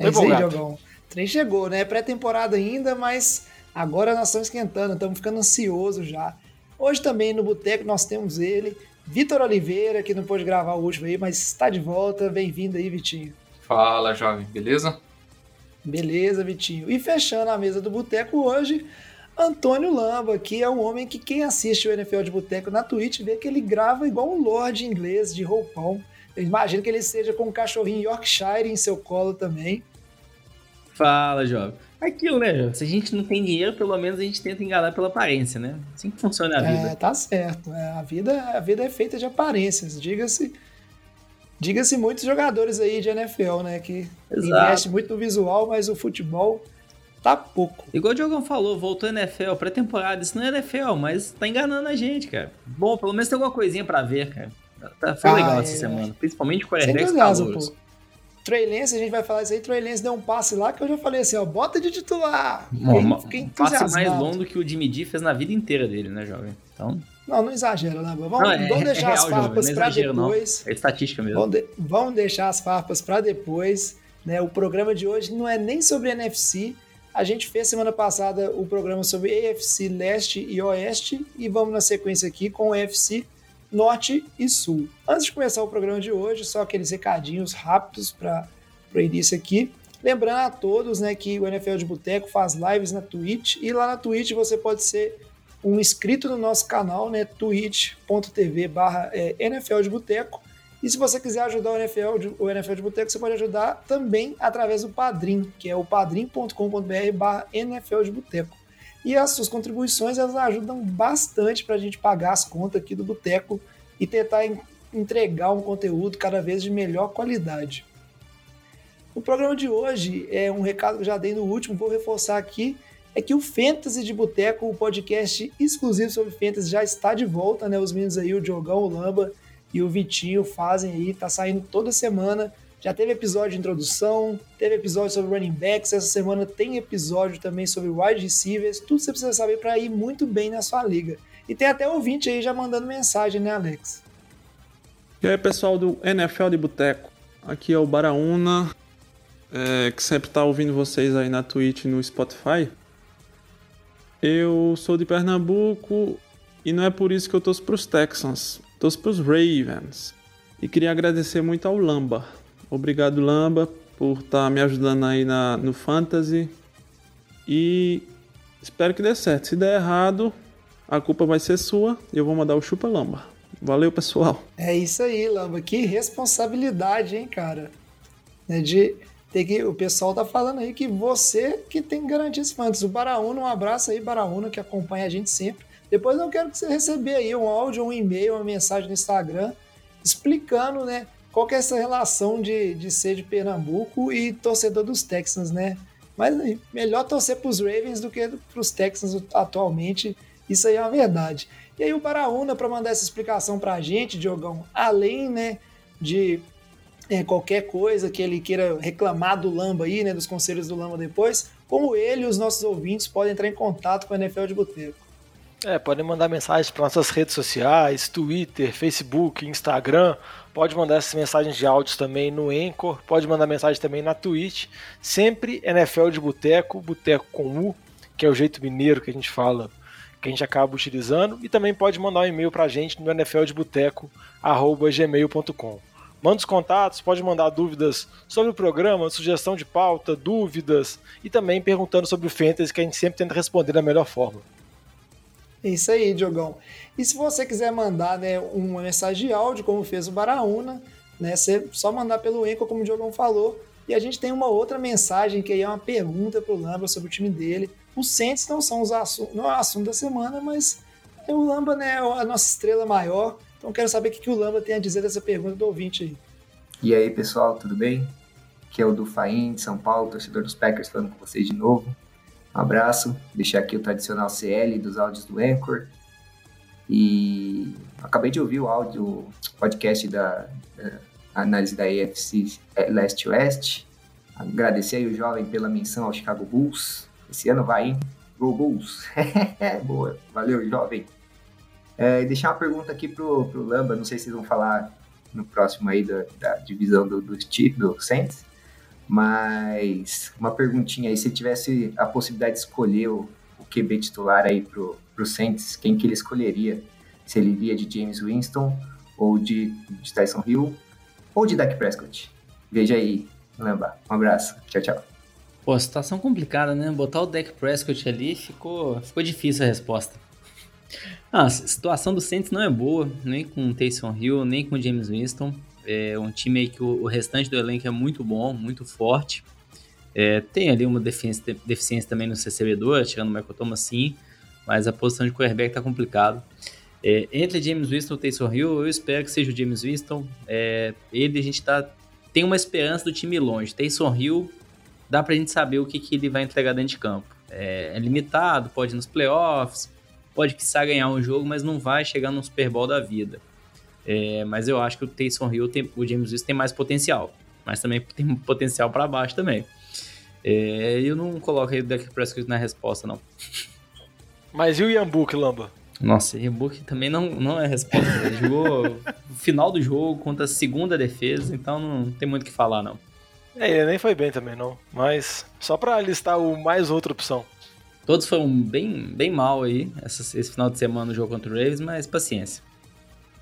É isso aí, Diogão. Trem chegou, né? Pré-temporada ainda, mas agora nós estamos esquentando, estamos ficando ansiosos já. Hoje também no boteco nós temos ele, Vitor Oliveira, que não pôde gravar o último aí, mas está de volta. Bem-vindo aí, Vitinho. Fala, jovem, beleza? Beleza, Vitinho. E fechando a mesa do boteco hoje, Antônio Lamba, que é um homem que quem assiste o NFL de Boteco na Twitch vê que ele grava igual um lord inglês de roupão. Eu imagino que ele seja com um cachorrinho Yorkshire em seu colo também. Fala, jovem. Aquilo, né, Se a gente não tem dinheiro, pelo menos a gente tenta enganar pela aparência, né? Assim que funciona a vida. É, tá certo. É, a, vida, a vida é feita de aparências. Diga-se diga-se muitos jogadores aí de NFL, né? Que Exato. investe muito no visual, mas o futebol tá pouco. Igual o Diogão falou, voltou NFL, pré-temporada, isso não é NFL, mas tá enganando a gente, cara. Bom, pelo menos tem alguma coisinha pra ver, cara. Tá, foi ah, legal é, essa semana, principalmente com o quarterbacks calouros. Trey Lance, a gente vai falar isso aí, Trey Lance deu um passe lá que eu já falei assim, ó, bota de titular. Um passe mais longo que o Jimmy D fez na vida inteira dele, né, jovem? Então... Não, não exagera, né? Vamos, não, é, vamos deixar é real, as farpas para depois. Não. É estatística mesmo. Vamos, de, vamos deixar as farpas para depois. Né? O programa de hoje não é nem sobre NFC, a gente fez semana passada o programa sobre AFC Leste e Oeste e vamos na sequência aqui com o AFC Norte e Sul. Antes de começar o programa de hoje, só aqueles recadinhos rápidos para o início aqui. Lembrando a todos né, que o NFL de Boteco faz lives na Twitch e lá na Twitch você pode ser um inscrito no nosso canal, né, twitch.tv barra é, NFL de Boteco e se você quiser ajudar o NFL, o NFL de Boteco, você pode ajudar também através do Padrim, que é o padrim.com.br barra NFL de Boteco. E as suas contribuições elas ajudam bastante para a gente pagar as contas aqui do Boteco e tentar entregar um conteúdo cada vez de melhor qualidade. O programa de hoje é um recado que eu já dei no último, vou reforçar aqui, é que o Fantasy de Boteco, o podcast exclusivo sobre Fantasy, já está de volta, né? Os meninos aí, o Diogão, o Lamba, e o Vitinho fazem aí, tá saindo toda semana. Já teve episódio de introdução, teve episódio sobre running backs, essa semana tem episódio também sobre wide receivers, tudo você precisa saber para ir muito bem na sua liga. E tem até ouvinte aí já mandando mensagem, né, Alex? E aí, pessoal do NFL de Boteco. Aqui é o Baraúna, é, que sempre tá ouvindo vocês aí na Twitch e no Spotify. Eu sou de Pernambuco e não é por isso que eu torço pros Texans. Torço para os Ravens. E queria agradecer muito ao Lamba. Obrigado, Lamba, por estar tá me ajudando aí na, no Fantasy. E espero que dê certo. Se der errado, a culpa vai ser sua e eu vou mandar o chupa Lamba. Valeu, pessoal. É isso aí, Lamba. Que responsabilidade, hein, cara? É de ter que, o pessoal tá falando aí que você que tem esse fantasy. O Baraúna, um abraço aí, Baraúna, que acompanha a gente sempre. Depois eu quero que você receber aí um áudio, um e-mail, uma mensagem no Instagram explicando, né, qual que é essa relação de, de ser de Pernambuco e torcedor dos Texans, né? Mas melhor torcer para os Ravens do que para os Texans atualmente. Isso aí é uma verdade. E aí o Paraúna, para mandar essa explicação para a gente, Diogão, além né, de é, qualquer coisa que ele queira reclamar do Lamba aí, né, dos conselhos do Lamba depois, como ele e os nossos ouvintes podem entrar em contato com a NFL de Boteco. É, podem mandar mensagens para nossas redes sociais, Twitter, Facebook, Instagram. Pode mandar essas mensagens de áudios também no Anchor. Pode mandar mensagem também na Twitch. Sempre NFL de Boteco, Boteco com U, que é o jeito mineiro que a gente fala, que a gente acaba utilizando. E também pode mandar um e-mail para a gente no nfldeboteco.gmail.com. Manda os contatos, pode mandar dúvidas sobre o programa, sugestão de pauta, dúvidas e também perguntando sobre o Fantasy, que a gente sempre tenta responder da melhor forma. É isso aí, Diogão. E se você quiser mandar né, uma mensagem de áudio, como fez o Baraúna, né, você só mandar pelo Enco, como o Diogão falou. E a gente tem uma outra mensagem que aí é uma pergunta para o Lamba sobre o time dele. Os Saints não são os não é o assunto da semana, mas é o Lamba né, é a nossa estrela maior. Então quero saber o que, que o Lamba tem a dizer dessa pergunta do ouvinte aí. E aí, pessoal, tudo bem? que é o do Faim, de São Paulo, torcedor dos Packers, falando com vocês de novo. Abraço, deixar aqui o tradicional CL dos áudios do Anchor. E acabei de ouvir o áudio, podcast da, da análise da AFC é, Leste-Oeste. Agradecer aí o jovem pela menção ao Chicago Bulls. Esse ano vai, hein? Go Bulls! Boa, valeu, jovem. É, deixar uma pergunta aqui pro, pro Lamba, não sei se vocês vão falar no próximo aí da, da divisão do, do, do Saints, mas uma perguntinha aí, se tivesse a possibilidade de escolher o, QB titular aí pro, pro Saints, quem que ele escolheria? Se ele iria de James Winston ou de, de Tyson Hill ou de Dak Prescott? Veja aí, Lamba. Um abraço. Tchau, tchau. Pô, situação complicada, né? Botar o Dak Prescott ali ficou, ficou difícil a resposta. Ah, a situação do Saints não é boa, nem com o Taysom Hill, nem com o James Winston. É um time que o, o restante do elenco é muito bom, muito forte. É, tem ali uma deficiência, deficiência também no recebedor, tirando o Michael Thomas sim, mas a posição de quarterback tá complicado. É, entre James Winston e Taysom Hill, eu espero que seja o James Winston. É, ele, a gente tá, tem uma esperança do time longe. Taysom Hill, dá pra gente saber o que, que ele vai entregar dentro de campo. É, é limitado, pode ir nos playoffs, pode quiçá ganhar um jogo, mas não vai chegar no Super Bowl da vida. É, mas eu acho que o Taysom Hill, tem, o James Winston tem mais potencial, mas também tem potencial para baixo também. É, eu não coloquei o Dak Prescott na resposta, não. Mas e o Book, Lamba? Nossa, Book também não, não é resposta. Ele jogou o final do jogo contra a segunda defesa, então não tem muito o que falar, não. É, ele nem foi bem também, não. Mas só para listar o mais outra opção. Todos foram bem, bem mal aí essa, esse final de semana no jogo contra o Ravens, mas paciência.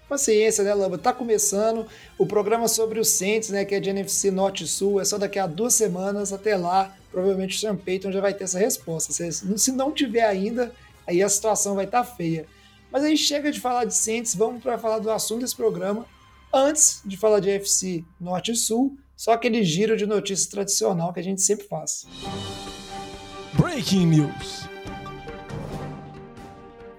Paciência, né, Lamba? Tá começando o programa sobre os Saints, né, que é de NFC Norte e Sul, é só daqui a duas semanas, até lá, provavelmente o Sean Payton já vai ter essa resposta. Se não tiver ainda, aí a situação vai estar tá feia. Mas aí chega de falar de Saints, vamos para falar do assunto desse programa. Antes de falar de NFC Norte e Sul, só aquele giro de notícias tradicional que a gente sempre faz. Breaking News.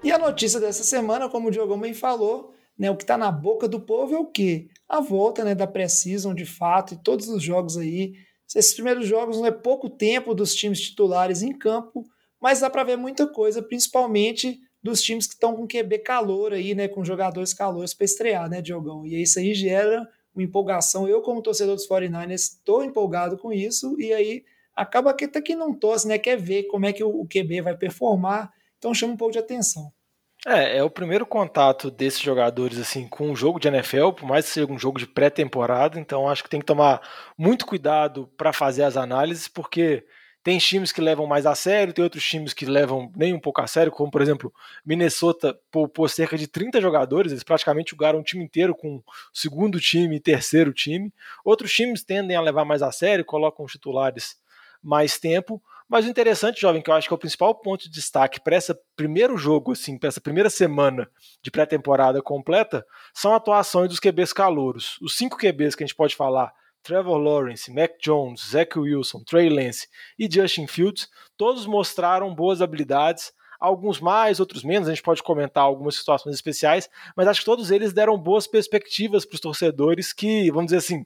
E a notícia dessa semana, como o Diogão bem falou, né, o que está na boca do povo é o quê? A volta né, da Precision, de fato, e todos os jogos aí. Esses primeiros jogos não é pouco tempo dos times titulares em campo, mas dá para ver muita coisa, principalmente dos times que estão com QB calor aí, né, com jogadores calores para estrear, né, Diogão? E isso aí gera uma empolgação. Eu, como torcedor dos 49ers, estou empolgado com isso, e aí acaba que até quem não torce, né, quer ver como é que o QB vai performar, então chama um pouco de atenção. É, é o primeiro contato desses jogadores assim com um jogo de NFL, por mais que seja um jogo de pré-temporada, então acho que tem que tomar muito cuidado para fazer as análises, porque tem times que levam mais a sério, tem outros times que levam nem um pouco a sério, como por exemplo, Minnesota poupou cerca de 30 jogadores, eles praticamente jogaram um time inteiro com o segundo time e terceiro time. Outros times tendem a levar mais a sério, colocam os titulares mais tempo. Mas o interessante, jovem, que eu acho que é o principal ponto de destaque para esse primeiro jogo, assim, para essa primeira semana de pré-temporada completa, são atuações dos QBs calouros. Os cinco QBs que a gente pode falar, Trevor Lawrence, Mac Jones, Zach Wilson, Trey Lance e Justin Fields, todos mostraram boas habilidades, alguns mais, outros menos, a gente pode comentar algumas situações especiais, mas acho que todos eles deram boas perspectivas para os torcedores que, vamos dizer assim,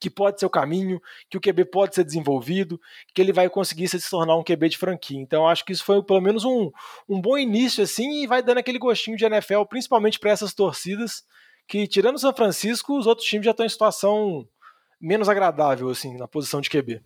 que pode ser o caminho, que o QB pode ser desenvolvido, que ele vai conseguir se tornar um QB de franquia. Então acho que isso foi pelo menos um, um bom início assim e vai dando aquele gostinho de NFL, principalmente para essas torcidas que tirando São Francisco, os outros times já estão em situação menos agradável assim na posição de QB.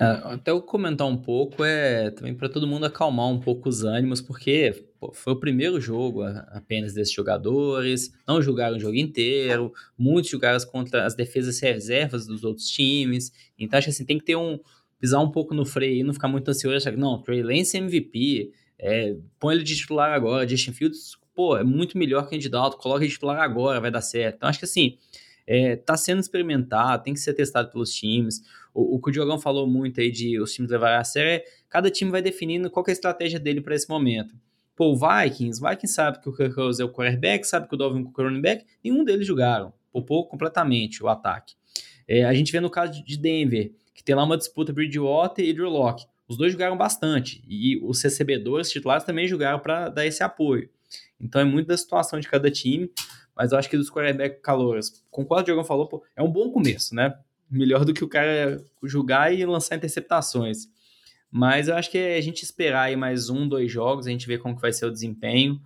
É, até eu comentar um pouco é também para todo mundo acalmar um pouco os ânimos, porque pô, foi o primeiro jogo apenas desses jogadores, não jogaram o jogo inteiro, muitos jogaram contra as defesas reservas dos outros times, então acho que assim, tem que ter um pisar um pouco no freio e não ficar muito ansioso, achar que não, Trey Lance é MVP, é, põe ele de titular agora, Justin Fields, pô, é muito melhor que o candidato, coloca ele de titular agora, vai dar certo. Então acho que assim, é, tá sendo experimentado, tem que ser testado pelos times. O, o que o Diogão falou muito aí de os times levarem a sério é cada time vai definindo qual é a estratégia dele para esse momento. Pô, o Vikings, o Vikings sabe que o Kirk Cousins é o quarterback, sabe que o Cook é o running back, nenhum deles jogaram. Poupou completamente o ataque. É, a gente vê no caso de Denver, que tem lá uma disputa Bridgewater e Drew Locke. Os dois jogaram bastante e os recebedores titulares também jogaram para dar esse apoio. Então é muito da situação de cada time mas eu acho que dos quarterback calouros, concordo o Diogão falou, pô, é um bom começo, né? melhor do que o cara julgar e lançar interceptações. Mas eu acho que é a gente esperar aí mais um, dois jogos, a gente ver como que vai ser o desempenho,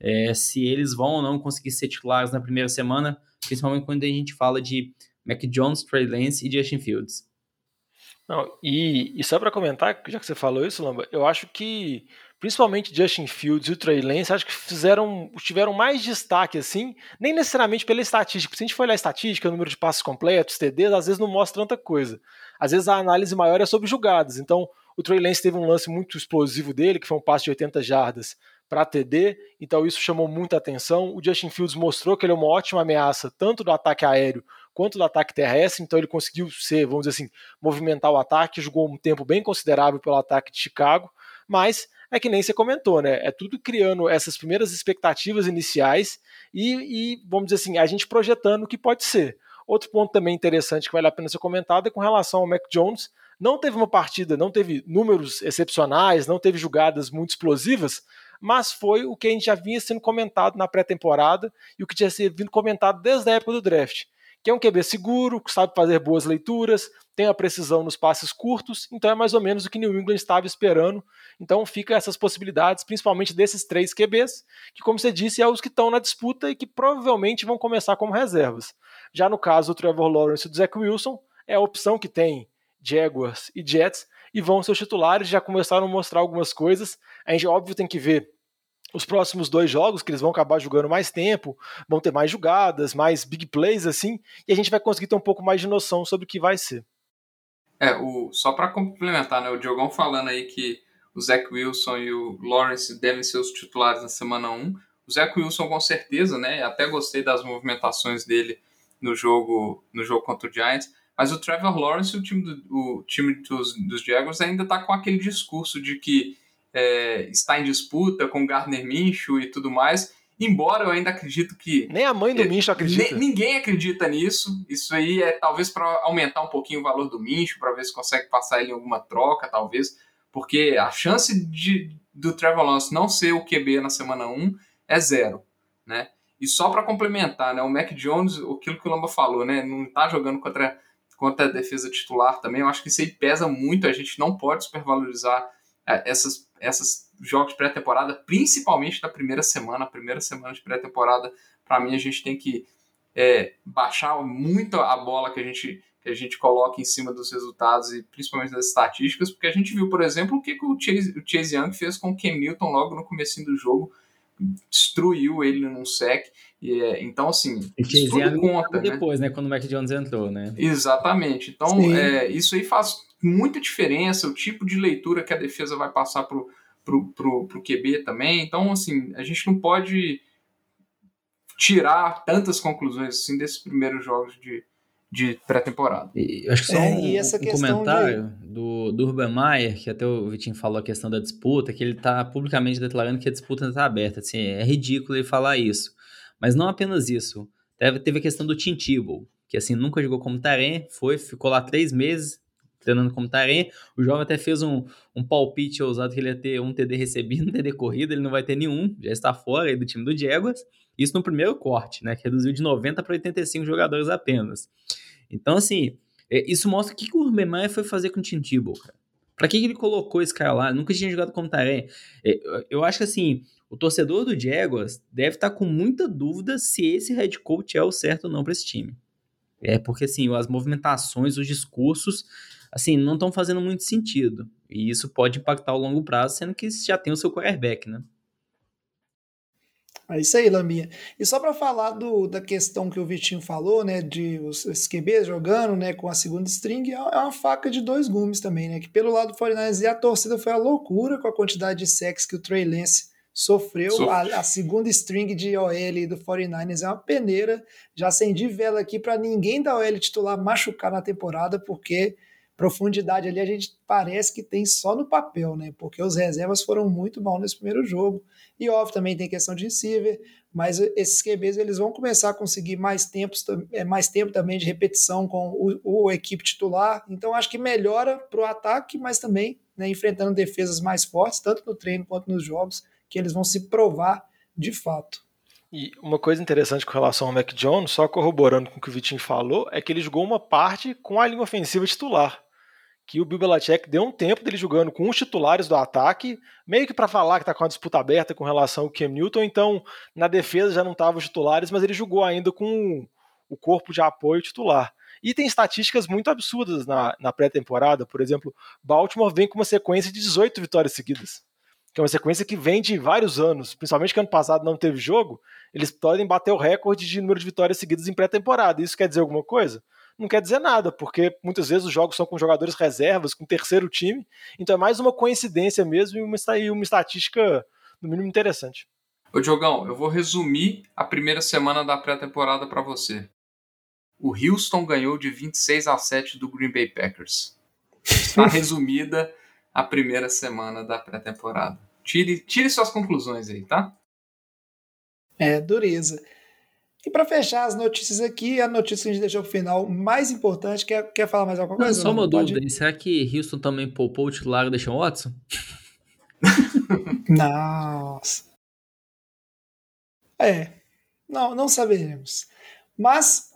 é, se eles vão ou não conseguir ser titulares na primeira semana, principalmente quando a gente fala de Mac Jones, Trey Lance e Justin Fields. Não, e, e só para comentar, já que você falou isso, Lamba, eu acho que principalmente Justin Fields e o Trey Lance, acho que fizeram, tiveram mais destaque assim, nem necessariamente pela estatística. Se a gente for olhar a estatística, o número de passos completos, TDs, às vezes não mostra tanta coisa. Às vezes a análise maior é sobre jogadas. Então, o Trey Lance teve um lance muito explosivo dele, que foi um passe de 80 jardas para TD, então isso chamou muita atenção. O Justin Fields mostrou que ele é uma ótima ameaça, tanto do ataque aéreo quanto do ataque terrestre, então ele conseguiu ser, vamos dizer assim, movimentar o ataque, jogou um tempo bem considerável pelo ataque de Chicago, mas é que nem você comentou, né? É tudo criando essas primeiras expectativas iniciais e, e, vamos dizer assim, a gente projetando o que pode ser. Outro ponto também interessante que vale a pena ser comentado é com relação ao Mac Jones. Não teve uma partida, não teve números excepcionais, não teve jogadas muito explosivas, mas foi o que a gente já vinha sendo comentado na pré-temporada e o que tinha sido comentado desde a época do draft que é um QB seguro, que sabe fazer boas leituras, tem a precisão nos passes curtos, então é mais ou menos o que New England estava esperando. Então fica essas possibilidades, principalmente desses três QBs, que como você disse, é os que estão na disputa e que provavelmente vão começar como reservas. Já no caso do Trevor Lawrence e do Zach Wilson, é a opção que tem Jaguars e Jets e vão ser titulares, já começaram a mostrar algumas coisas. A gente óbvio tem que ver os próximos dois jogos, que eles vão acabar jogando mais tempo, vão ter mais jogadas, mais big plays, assim, e a gente vai conseguir ter um pouco mais de noção sobre o que vai ser. É, o, só para complementar, né, o Diogão falando aí que o Zach Wilson e o Lawrence devem ser os titulares na semana 1. O Zach Wilson com certeza, né, até gostei das movimentações dele no jogo no jogo contra o Giants, mas o Trevor Lawrence, o time, do, o time dos, dos Jaguars ainda está com aquele discurso de que é, está em disputa com Gardner Minshew e tudo mais. Embora eu ainda acredito que. Nem a mãe do é, Minshew acredita. ninguém acredita nisso. Isso aí é talvez para aumentar um pouquinho o valor do Minshew, para ver se consegue passar ele em alguma troca, talvez. Porque a chance de, do Trevor Lawrence não ser o QB na semana 1 é zero. Né? E só para complementar, né, o Mac Jones, aquilo que o Lamba falou, né, não está jogando contra, contra a defesa titular também. Eu acho que isso aí pesa muito. A gente não pode supervalorizar é, essas essas jogos de pré-temporada, principalmente da primeira semana, a primeira semana de pré-temporada, para mim a gente tem que é, baixar muito a bola que a gente que a gente coloca em cima dos resultados e principalmente das estatísticas, porque a gente viu, por exemplo, o que, que o, Chase, o Chase Young fez com o Ken Newton logo no começo do jogo, destruiu ele num sec. E, é, então, assim, o Chase Young conta, né? depois, né? Quando o Mac Jones entrou, né? Exatamente. Então, é, isso aí faz muita diferença, o tipo de leitura que a defesa vai passar pro, pro, pro, pro QB também. Então, assim, a gente não pode tirar tantas conclusões assim desses primeiros jogos de, de pré-temporada. Acho que só é, um, um comentário de... do, do Urban Meyer, que até o Vitinho falou a questão da disputa, que ele está publicamente declarando que a disputa está aberta. Assim, é ridículo ele falar isso. Mas não apenas isso. Teve, teve a questão do Tim Tebow, que assim, nunca jogou como Tarém, foi, ficou lá três meses, treinando como Tarém. O jovem até fez um, um palpite ousado que ele ia ter um TD recebido, um TD corrido, ele não vai ter nenhum, já está fora do time do Jaguars. Isso no primeiro corte, né? Que reduziu de 90 para 85 jogadores apenas. Então, assim, é, isso mostra o que, que o Urban Meyer foi fazer com o Tim Tebow, cara. Pra que, que ele colocou esse cara lá? Nunca tinha jogado como Tarém. É, eu acho que, assim, o torcedor do Jaguars deve estar tá com muita dúvida se esse head coach é o certo ou não para esse time. É porque, assim, as movimentações, os discursos assim, não estão fazendo muito sentido. E isso pode impactar ao longo prazo, sendo que já tem o seu quarterback, né? É isso aí, Lambinha. E só para falar do, da questão que o Vitinho falou, né, de os, os QBs jogando, né, com a segunda string, é, é uma faca de dois gumes também, né, que pelo lado do 49 a torcida foi a loucura com a quantidade de sexo que o Trey Lance sofreu. A, a, segunda string de OL do 49ers é uma peneira. Já acendi vela aqui para ninguém da OL titular machucar na temporada, porque profundidade ali a gente parece que tem só no papel, né? Porque os reservas foram muito bons nesse primeiro jogo. E óbvio, também tem questão de receiver, mas esses QBs eles vão começar a conseguir mais, tempos, é, mais tempo também de repetição com o, o equipe titular. Então acho que melhora para o ataque, mas também né, enfrentando defesas mais fortes, tanto no treino quanto nos jogos, que eles vão se provar de fato. E uma coisa interessante com relação ao Mac Jones, só corroborando com o que o Vitinho falou, é que ele jogou uma parte com a linha ofensiva titular. Que o Bill Belichick deu um tempo dele jogando com os titulares do ataque, meio que para falar que está com a disputa aberta com relação ao Cam Newton, então na defesa já não estavam os titulares, mas ele jogou ainda com o corpo de apoio titular. E tem estatísticas muito absurdas na, na pré-temporada, por exemplo, Baltimore vem com uma sequência de 18 vitórias seguidas que é uma sequência que vem de vários anos, principalmente que ano passado não teve jogo, eles podem bater o recorde de número de vitórias seguidas em pré-temporada. Isso quer dizer alguma coisa? Não quer dizer nada, porque muitas vezes os jogos são com jogadores reservas, com terceiro time, então é mais uma coincidência mesmo e uma, uma estatística, no mínimo, interessante. Ô Diogão, eu vou resumir a primeira semana da pré-temporada para você. O Houston ganhou de 26 a 7 do Green Bay Packers. Está resumida a primeira semana da pré-temporada. Tire, tire suas conclusões aí, tá? É, dureza. E para fechar as notícias aqui, a notícia que a gente deixou pro final, mais importante, quer, quer falar mais alguma coisa? Não, só uma Pode... dúvida, será que Houston também poupou o titular e deixou o Watson? Nossa. É, não, não saberemos. Mas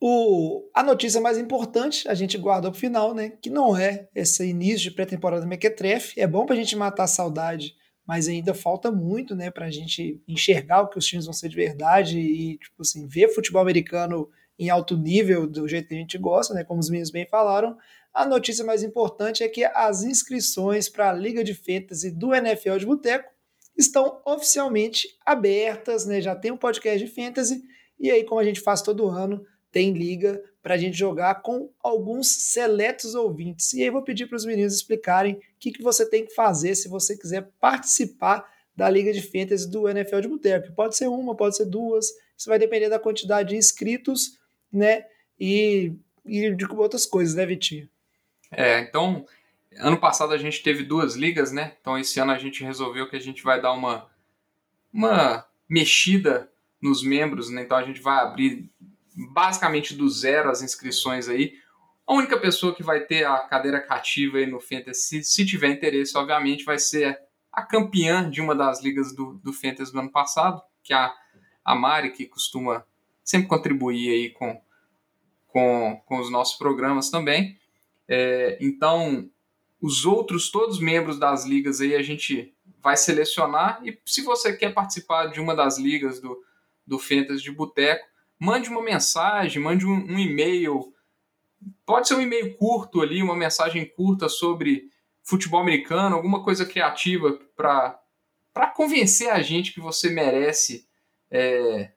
o, a notícia mais importante a gente guarda para o final, né? Que não é esse início de pré-temporada Mequetrefe. É bom para a gente matar a saudade, mas ainda falta muito, né? Para a gente enxergar o que os times vão ser de verdade e, tipo assim, ver futebol americano em alto nível do jeito que a gente gosta, né? Como os meninos bem falaram. A notícia mais importante é que as inscrições para a Liga de Fantasy do NFL de Boteco estão oficialmente abertas, né? Já tem um podcast de fantasy e aí, como a gente faz todo ano, tem liga para a gente jogar com alguns seletos ouvintes. E aí vou pedir para os meninos explicarem o que, que você tem que fazer se você quiser participar da Liga de Fantasy do NFL de Boteco. Pode ser uma, pode ser duas, isso vai depender da quantidade de inscritos, né? E, e de outras coisas, né, Vitinho? É, então, ano passado a gente teve duas ligas, né? Então esse ano a gente resolveu que a gente vai dar uma, uma mexida nos membros, né? Então a gente vai abrir basicamente do zero as inscrições aí. A única pessoa que vai ter a cadeira cativa aí no Fantasy, se tiver interesse, obviamente, vai ser a campeã de uma das ligas do, do Fantasy do ano passado, que é a, a Mari, que costuma sempre contribuir aí com, com, com os nossos programas também. É, então, os outros, todos membros das ligas aí, a gente vai selecionar. E se você quer participar de uma das ligas do, do Fantasy de Boteco, mande uma mensagem, mande um, um e-mail. Pode ser um e-mail curto ali, uma mensagem curta sobre futebol americano, alguma coisa criativa para convencer a gente que você merece é,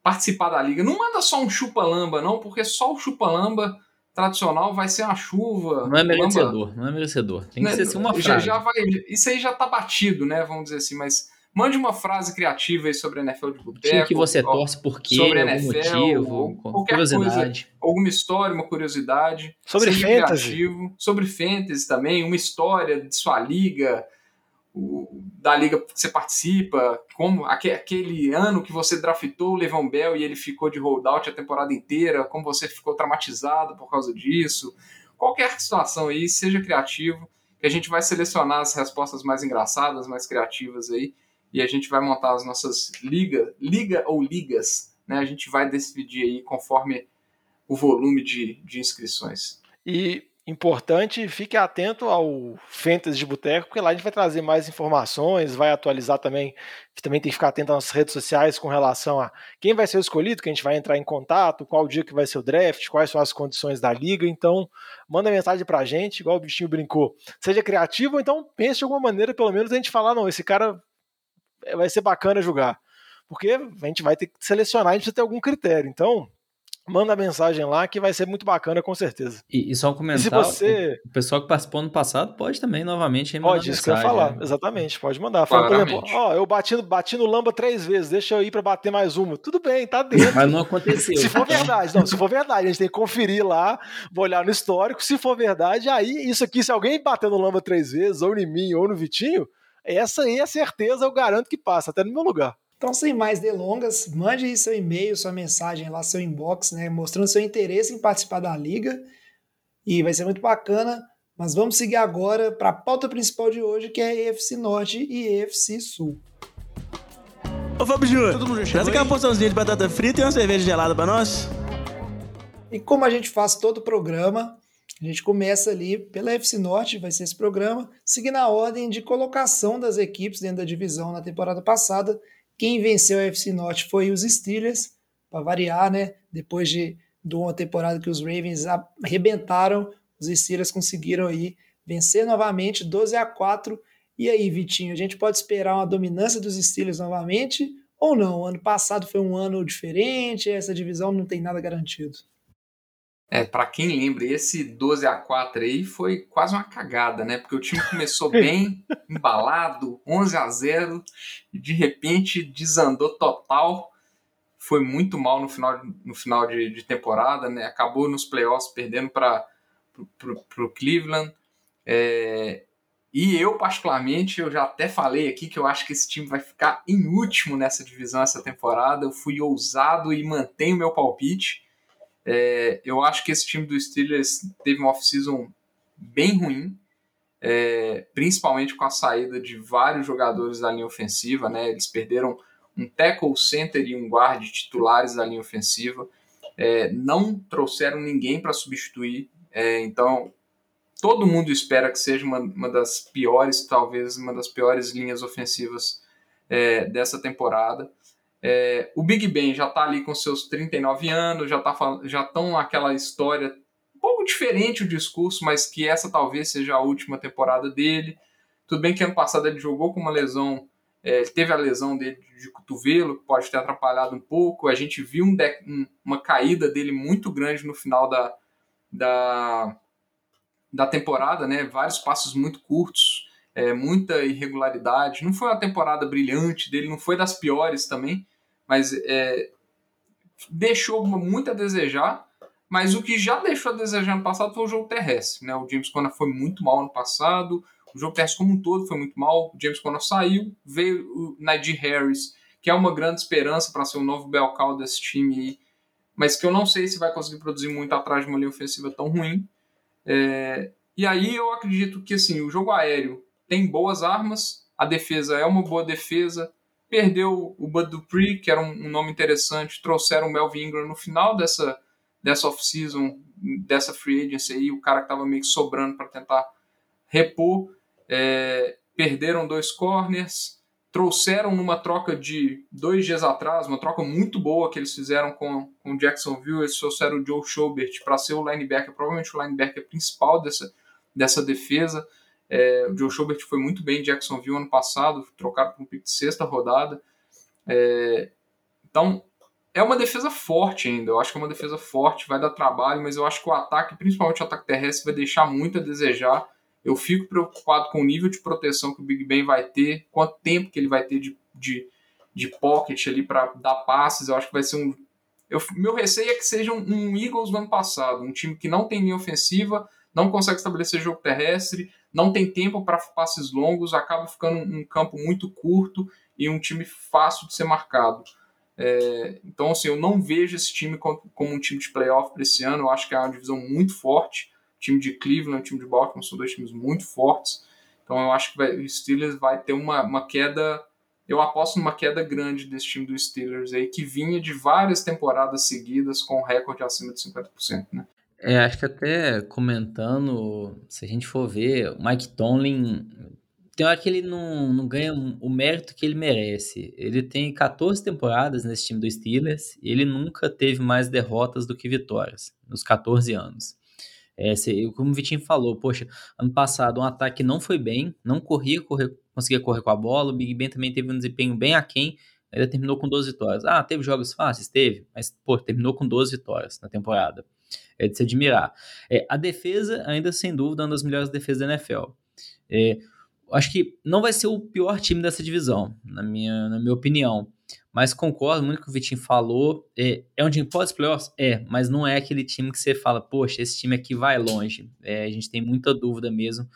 participar da liga. Não manda só um chupa-lamba, não, porque só o chupa-lamba tradicional vai ser uma chuva. Não é merecedor, lamba, não é merecedor. Tem que né, ser assim uma frase. Já, já vai, isso aí já tá batido, né? Vamos dizer assim, mas Mande uma frase criativa aí sobre a NFL de Boteco. O que você torce, por quê, sobre algum NFL, motivo, qualquer curiosidade. Coisa, alguma história, uma curiosidade. Sobre fantasy. Criativo, sobre fantasy também, uma história de sua liga, o, da liga que você participa, como aquele ano que você draftou o Levon Bell e ele ficou de holdout a temporada inteira, como você ficou traumatizado por causa disso. Qualquer situação aí, seja criativo, que a gente vai selecionar as respostas mais engraçadas, mais criativas aí e a gente vai montar as nossas liga, liga ou ligas, né? A gente vai decidir aí conforme o volume de, de inscrições. E importante, fique atento ao Fantasy de Boteco, porque lá a gente vai trazer mais informações, vai atualizar também, também tem que ficar atento às redes sociais com relação a quem vai ser o escolhido, que a gente vai entrar em contato, qual dia que vai ser o draft, quais são as condições da liga, então manda mensagem pra gente, igual o bichinho brincou, seja criativo, então pense de alguma maneira, pelo menos a gente falar, não, esse cara vai ser bacana jogar. Porque a gente vai ter que selecionar, a gente precisa ter algum critério. Então, manda a mensagem lá que vai ser muito bacana, com certeza. E, e só um comentário, você... o pessoal que participou no passado pode também, novamente, mandar Pode, isso que eu ia falar, é. exatamente, pode mandar. Fala, por exemplo, ó, eu bati no, bati no Lamba três vezes, deixa eu ir para bater mais uma. Tudo bem, tá dentro. Mas não aconteceu. se for verdade, não, se for verdade, a gente tem que conferir lá, vou olhar no histórico, se for verdade, aí isso aqui, se alguém bater no Lamba três vezes, ou em mim, ou no Vitinho, essa aí é certeza, eu garanto que passa, até no meu lugar. Então, sem mais delongas, mande aí seu e-mail, sua mensagem lá, seu inbox, né, mostrando seu interesse em participar da liga. E vai ser muito bacana. Mas vamos seguir agora para a pauta principal de hoje, que é EFC Norte e EFC Sul. Ô, Fábio Júnior, traz aqui uma porçãozinha de batata frita e uma cerveja gelada pra nós. E como a gente faz todo o programa, a gente começa ali pela FC Norte, vai ser esse programa, seguindo a ordem de colocação das equipes dentro da divisão na temporada passada. Quem venceu a FC Norte foi os Steelers, para variar, né? Depois de, de uma temporada que os Ravens arrebentaram, os Steelers conseguiram aí vencer novamente 12 a 4. E aí, Vitinho, a gente pode esperar uma dominância dos Steelers novamente ou não? Ano passado foi um ano diferente, essa divisão não tem nada garantido. É, para quem lembra, esse 12 a 4 aí foi quase uma cagada, né? Porque o time começou bem, embalado, 11 a 0 e de repente desandou total. Foi muito mal no final, no final de, de temporada, né? Acabou nos playoffs perdendo para o Cleveland. É, e eu, particularmente, eu já até falei aqui que eu acho que esse time vai ficar em último nessa divisão essa temporada. Eu fui ousado e mantenho meu palpite. É, eu acho que esse time do Steelers teve uma off-season bem ruim, é, principalmente com a saída de vários jogadores da linha ofensiva. Né? Eles perderam um tackle center e um guard titulares da linha ofensiva. É, não trouxeram ninguém para substituir. É, então, todo mundo espera que seja uma, uma, das piores, talvez uma das piores linhas ofensivas é, dessa temporada. É, o Big Ben já está ali com seus 39 anos, já tá, já estão naquela história um pouco diferente o discurso, mas que essa talvez seja a última temporada dele. Tudo bem que ano passado ele jogou com uma lesão, é, teve a lesão dele de cotovelo, que pode ter atrapalhado um pouco. A gente viu um um, uma caída dele muito grande no final da, da, da temporada, né? Vários passos muito curtos, é, muita irregularidade. Não foi uma temporada brilhante dele, não foi das piores também, mas é, deixou muito a desejar. Mas o que já deixou a desejar no passado foi o jogo terrestre, né? O James Conner foi muito mal no passado, o jogo terrestre como um todo foi muito mal. O James Conner saiu, veio o Najee Harris, que é uma grande esperança para ser o novo Belcal desse time, mas que eu não sei se vai conseguir produzir muito atrás de uma linha ofensiva tão ruim. É, e aí eu acredito que assim, o jogo aéreo tem boas armas, a defesa é uma boa defesa. Perdeu o Bud Dupree, que era um, nome interessante, trouxeram o Melvin Ingram no final dessa, dessa off-season, dessa free agency aí, o cara que estava meio que sobrando para tentar repor. É, perderam dois corners, trouxeram numa troca de dois dias atrás, uma troca muito boa que eles fizeram com, com Jacksonville, eles trouxeram o Joe Schobert para ser o linebacker, provavelmente o linebacker principal dessa, dessa defesa. É, o Joe Schobert foi muito bem em Jacksonville ano passado, trocado por um pick de sexta rodada. É, então, é uma defesa forte ainda. Eu acho que é uma defesa forte, vai dar trabalho, mas eu acho que o ataque, principalmente o ataque terrestre, vai deixar muito a desejar. Eu fico preocupado com o nível de proteção que o Big Ben vai ter, quanto tempo que ele vai ter de, de, de pocket ali para dar passes. Eu acho que vai ser um. Eu, meu receio é que seja um, um Eagles do ano passado, um time que não tem linha ofensiva, não consegue estabelecer jogo terrestre, não tem tempo para passes longos, acaba ficando um campo muito curto e um time fácil de ser marcado. É, então, assim, eu não vejo esse time como, como um time de playoff para esse ano. Eu acho que é uma divisão muito forte. Time de Cleveland, time de Baltimore são dois times muito fortes. Então, eu acho que vai, o Steelers vai ter uma, uma queda. Eu aposto numa queda grande desse time do Steelers aí, que vinha de várias temporadas seguidas com recorde acima de 50%. Né? É, acho que até comentando, se a gente for ver, o Mike Tomlin tem hora que ele não, não ganha o mérito que ele merece. Ele tem 14 temporadas nesse time do Steelers e ele nunca teve mais derrotas do que vitórias, nos 14 anos. É, como o Vitinho falou, poxa, ano passado um ataque não foi bem, não corria, correr, conseguia correr com a bola, o Big Ben também teve um desempenho bem aquém, ainda terminou com 12 vitórias. Ah, teve jogos fáceis? Teve, mas pô, terminou com 12 vitórias na temporada é de se admirar. É, a defesa, ainda sem dúvida, é uma das melhores defesas da NFL. É, acho que não vai ser o pior time dessa divisão, na minha, na minha opinião. Mas concordo muito com o que o Vitinho falou. É, é um time pós playoffs? É, mas não é aquele time que você fala, poxa, esse time aqui vai longe. É, a gente tem muita dúvida mesmo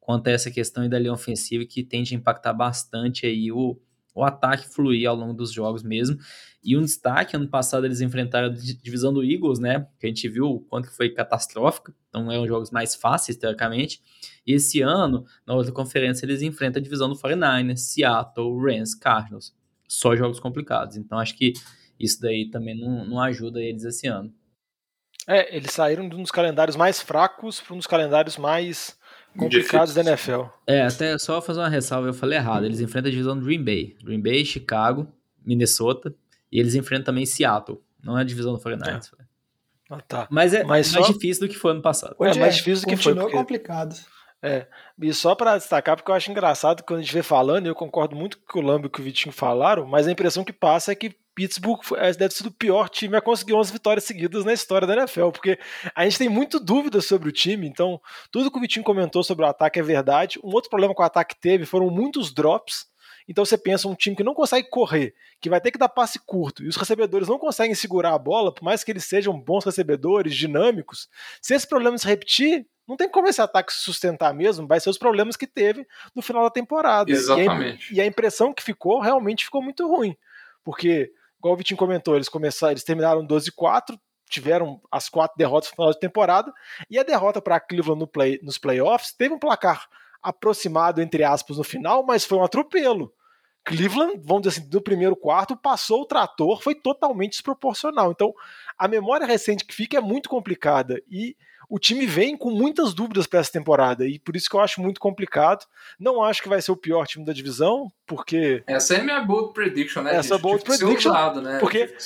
quanto a essa questão da linha ofensiva que tende a impactar bastante aí o, o ataque fluir ao longo dos jogos mesmo. E um destaque, ano passado eles enfrentaram a divisão do Eagles, né? Que a gente viu o quanto foi catastrófica, então eram jogos mais fáceis, teoricamente. E esse ano, na outra conferência, eles enfrentam a divisão do 49ers, Seattle, Rams, Cardinals. só jogos complicados. Então acho que isso daí também não, não ajuda eles esse ano. É, eles saíram de um dos calendários mais fracos para um dos calendários mais complicados da NFL. É, até só fazer uma ressalva, eu falei errado. Eles enfrentam a divisão do Green Bay. Green Bay, Chicago, Minnesota. E eles enfrentam também Seattle. Não é a divisão do 49ers. É. Ah, tá. Mas é Mas mais só... difícil do que foi ano passado. É, mais difícil do que foi. Porque... complicado. É, e só para destacar, porque eu acho engraçado quando a gente vê falando, e eu concordo muito com o Lambo e com o Vitinho falaram, mas a impressão que passa é que Pittsburgh é, deve ser o pior time a conseguir 11 vitórias seguidas na história da NFL, porque a gente tem muito dúvidas sobre o time, então tudo que o Vitinho comentou sobre o ataque é verdade. Um outro problema que o ataque teve foram muitos drops, então você pensa um time que não consegue correr, que vai ter que dar passe curto, e os recebedores não conseguem segurar a bola, por mais que eles sejam bons recebedores, dinâmicos, se esse problema se repetir, não tem como esse ataque se sustentar mesmo, vai ser os problemas que teve no final da temporada. Exatamente. E a, e a impressão que ficou realmente ficou muito ruim, porque igual o Vitinho comentou, eles começaram, eles terminaram 12-4, tiveram as quatro derrotas no final de temporada, e a derrota para Cleveland no play, nos playoffs teve um placar aproximado, entre aspas, no final, mas foi um atropelo. Cleveland, vamos dizer assim, do primeiro quarto, passou o trator, foi totalmente desproporcional. Então, a memória recente que fica é muito complicada. E o time vem com muitas dúvidas para essa temporada e por isso que eu acho muito complicado. Não acho que vai ser o pior time da divisão, porque. Essa é minha bold prediction, né? Essa gente? bold prediction. Usado, né? Porque,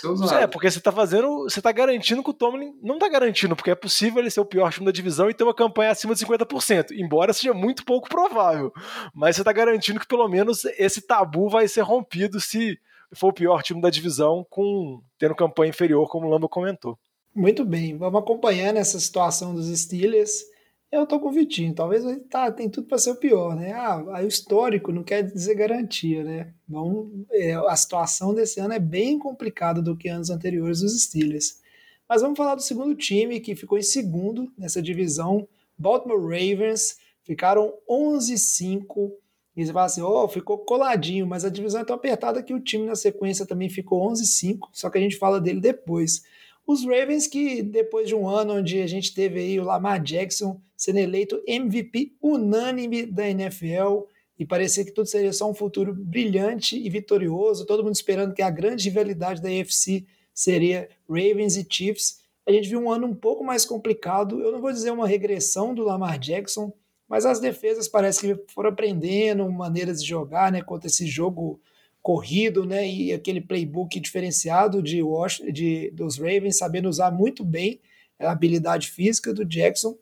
é, porque você tá fazendo. Você tá garantindo que o Tomlin. Não tá garantindo, porque é possível ele ser o pior time da divisão e ter uma campanha acima de 50%, embora seja muito pouco provável. Mas você tá garantindo que pelo menos esse tabu vai ser rompido se for o pior time da divisão com tendo campanha inferior, como o Lamba comentou. Muito bem, vamos acompanhando essa situação dos Steelers. Eu tô com o Vitinho, talvez tá, tem tudo para ser o pior, né? Ah, aí o histórico não quer dizer garantia, né? Vamos, é, a situação desse ano é bem complicada do que anos anteriores dos Steelers. Mas vamos falar do segundo time que ficou em segundo nessa divisão, Baltimore Ravens, ficaram 11-5. E você fala assim, oh, ficou coladinho, mas a divisão é tão apertada que o time na sequência também ficou 11-5, só que a gente fala dele depois. Os Ravens que depois de um ano onde a gente teve aí o Lamar Jackson sendo eleito MVP unânime da NFL e parecia que tudo seria só um futuro brilhante e vitorioso, todo mundo esperando que a grande rivalidade da AFC seria Ravens e Chiefs. A gente viu um ano um pouco mais complicado, eu não vou dizer uma regressão do Lamar Jackson, mas as defesas parece que foram aprendendo maneiras de jogar, né, contra esse jogo corrido, né, e aquele playbook diferenciado de, Washington, de dos Ravens, sabendo usar muito bem a habilidade física do Jackson.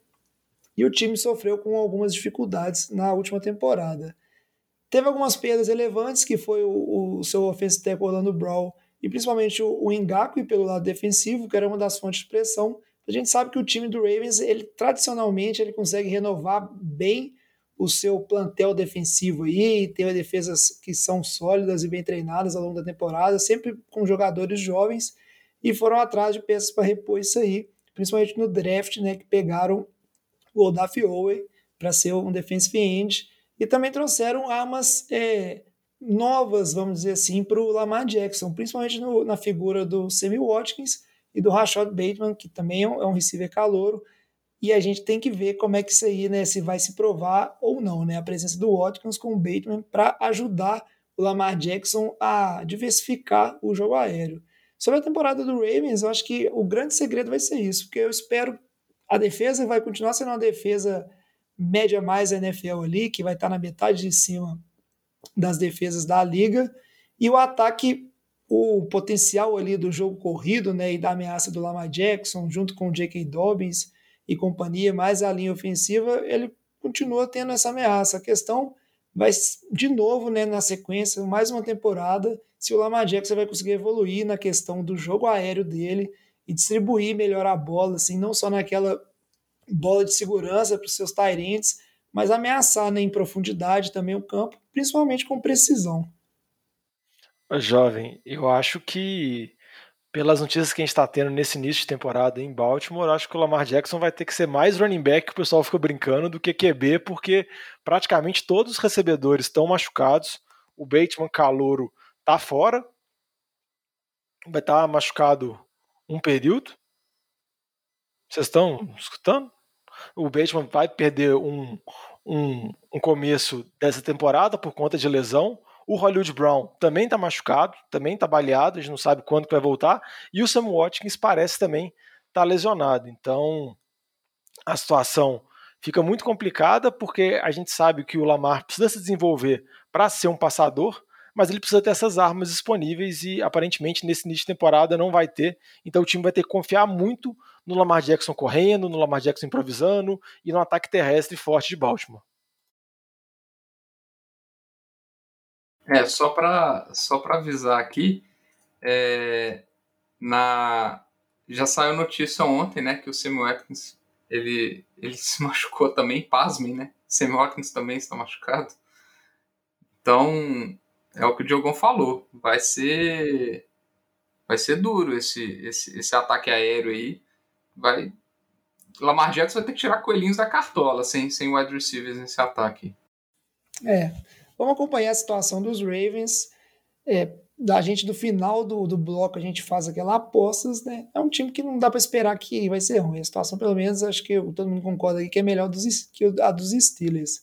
E o time sofreu com algumas dificuldades na última temporada. Teve algumas perdas relevantes, que foi o, o seu offensive tackle Orlando Brown e principalmente o, o Ngakwe pelo lado defensivo, que era uma das fontes de pressão. A gente sabe que o time do Ravens, ele tradicionalmente ele consegue renovar bem o seu plantel defensivo aí, ter defesas que são sólidas e bem treinadas ao longo da temporada, sempre com jogadores jovens, e foram atrás de peças para repor isso aí, principalmente no draft, né, que pegaram o Olaf Owe para ser um defensive end, e também trouxeram armas é, novas, vamos dizer assim, para o Lamar Jackson, principalmente no, na figura do Sammy Watkins e do Rashad Bateman, que também é um, é um receiver calouro, e a gente tem que ver como é que isso aí, né, se vai se provar ou não, né, a presença do Watkins com o Bateman para ajudar o Lamar Jackson a diversificar o jogo aéreo. Sobre a temporada do Ravens, eu acho que o grande segredo vai ser isso, porque eu espero a defesa vai continuar sendo uma defesa média mais NFL ali, que vai estar na metade de cima das defesas da liga, e o ataque, o potencial ali do jogo corrido, né, e da ameaça do Lamar Jackson, junto com o J.K. Dobbins, e companhia, mais a linha ofensiva, ele continua tendo essa ameaça. A questão vai, de novo, né, na sequência, mais uma temporada, se o Lamar Jackson vai conseguir evoluir na questão do jogo aéreo dele e distribuir melhor a bola, assim, não só naquela bola de segurança para os seus Tyrants, mas ameaçar né, em profundidade também o campo, principalmente com precisão. Jovem, eu acho que pelas notícias que a gente está tendo nesse início de temporada em Baltimore, acho que o Lamar Jackson vai ter que ser mais running back, que o pessoal fica brincando, do que QB, porque praticamente todos os recebedores estão machucados. O Bateman Calouro tá fora, vai estar tá machucado um período. Vocês estão escutando? O Bateman vai perder um, um, um começo dessa temporada por conta de lesão. O Hollywood Brown também está machucado, também está baleado, a gente não sabe quando que vai voltar. E o Sam Watkins parece também estar tá lesionado. Então a situação fica muito complicada porque a gente sabe que o Lamar precisa se desenvolver para ser um passador, mas ele precisa ter essas armas disponíveis e aparentemente nesse início de temporada não vai ter. Então o time vai ter que confiar muito no Lamar Jackson correndo, no Lamar Jackson improvisando e no ataque terrestre forte de Baltimore. É, só para só avisar aqui, é, na, já saiu notícia ontem, né, que o Samuel Atkins ele, ele se machucou também, pasmem, né? Samuel Atkins também está machucado. Então, é o que o Diogão falou. Vai ser vai ser duro esse, esse, esse ataque aéreo aí. Vai Lamar Jackson vai ter que tirar coelhinhos da cartola sem, sem wide receivers nesse ataque. É. Vamos acompanhar a situação dos Ravens. É, da gente do final do, do bloco a gente faz aquelas apostas, né? É um time que não dá para esperar que vai ser ruim. A situação, pelo menos, acho que todo mundo concorda aqui que é melhor dos, que a dos Steelers.